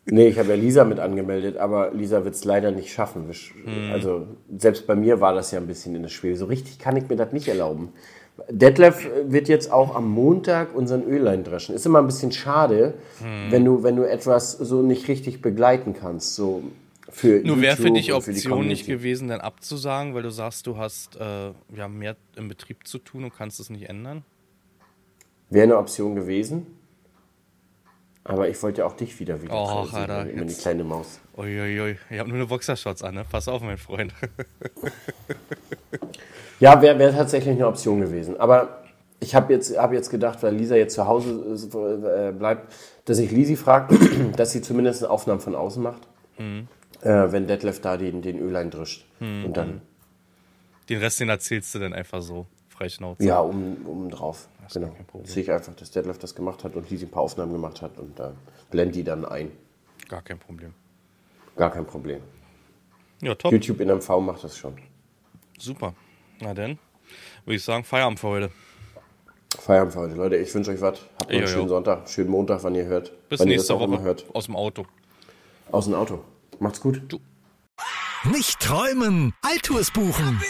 Nee, ich habe ja Lisa mit angemeldet, aber Lisa wird es leider nicht schaffen. Hm. Also selbst bei mir war das ja ein bisschen in der Schwebe. So richtig kann ich mir das nicht erlauben. Detlef wird jetzt auch am Montag unseren Ölein dreschen. Ist immer ein bisschen schade, Hm. wenn, du, wenn du etwas so nicht richtig begleiten kannst. So für Nur wäre für dich und für Option nicht gewesen, dann abzusagen, weil du sagst, du hast äh, ja, mehr im Betrieb zu tun und kannst es nicht ändern? Wäre eine Option gewesen. Aber ich wollte ja auch dich wieder wieder sehen, Alter, die jetzt- kleine Maus. Uiuiui, ich habe nur eine Boxershorts an, ne? Pass auf, mein Freund. Ja, wäre wär tatsächlich eine Option gewesen. Aber ich habe jetzt, hab jetzt gedacht, weil Lisa jetzt zu Hause äh, bleibt, dass ich Lisi frage, dass sie zumindest eine Aufnahme von außen macht. Mhm. Äh, wenn Detlef da den, den Ölein drischt. Und dann, Den Rest, den erzählst du dann einfach so, freischnauze. ja, um, um drauf. Genau. kein Problem. Sehe ich einfach, dass Detlef das gemacht hat und Lisi ein paar Aufnahmen gemacht hat und da blend die dann ein. Gar kein Problem. Gar kein Problem. Ja, top. YouTube in MV macht das schon. Super. Na dann, würde ich sagen, Feierabend für heute. Feierabend für heute. Leute, ich wünsche euch was. Habt noch einen Ja, schönen ja. Sonntag, schönen Montag, wann ihr hört. Bis wann nächste ihr das auch Woche immer hört. aus dem Auto. Aus dem Auto. Macht's gut. Nicht träumen, Altours buchen.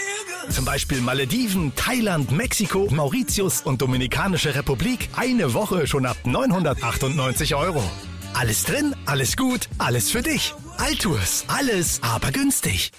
Zum Beispiel Malediven, Thailand, Mexiko, Mauritius und Dominikanische Republik. Eine Woche schon ab 998 Euro. Alles drin, alles gut, alles für dich. Altours, alles aber günstig.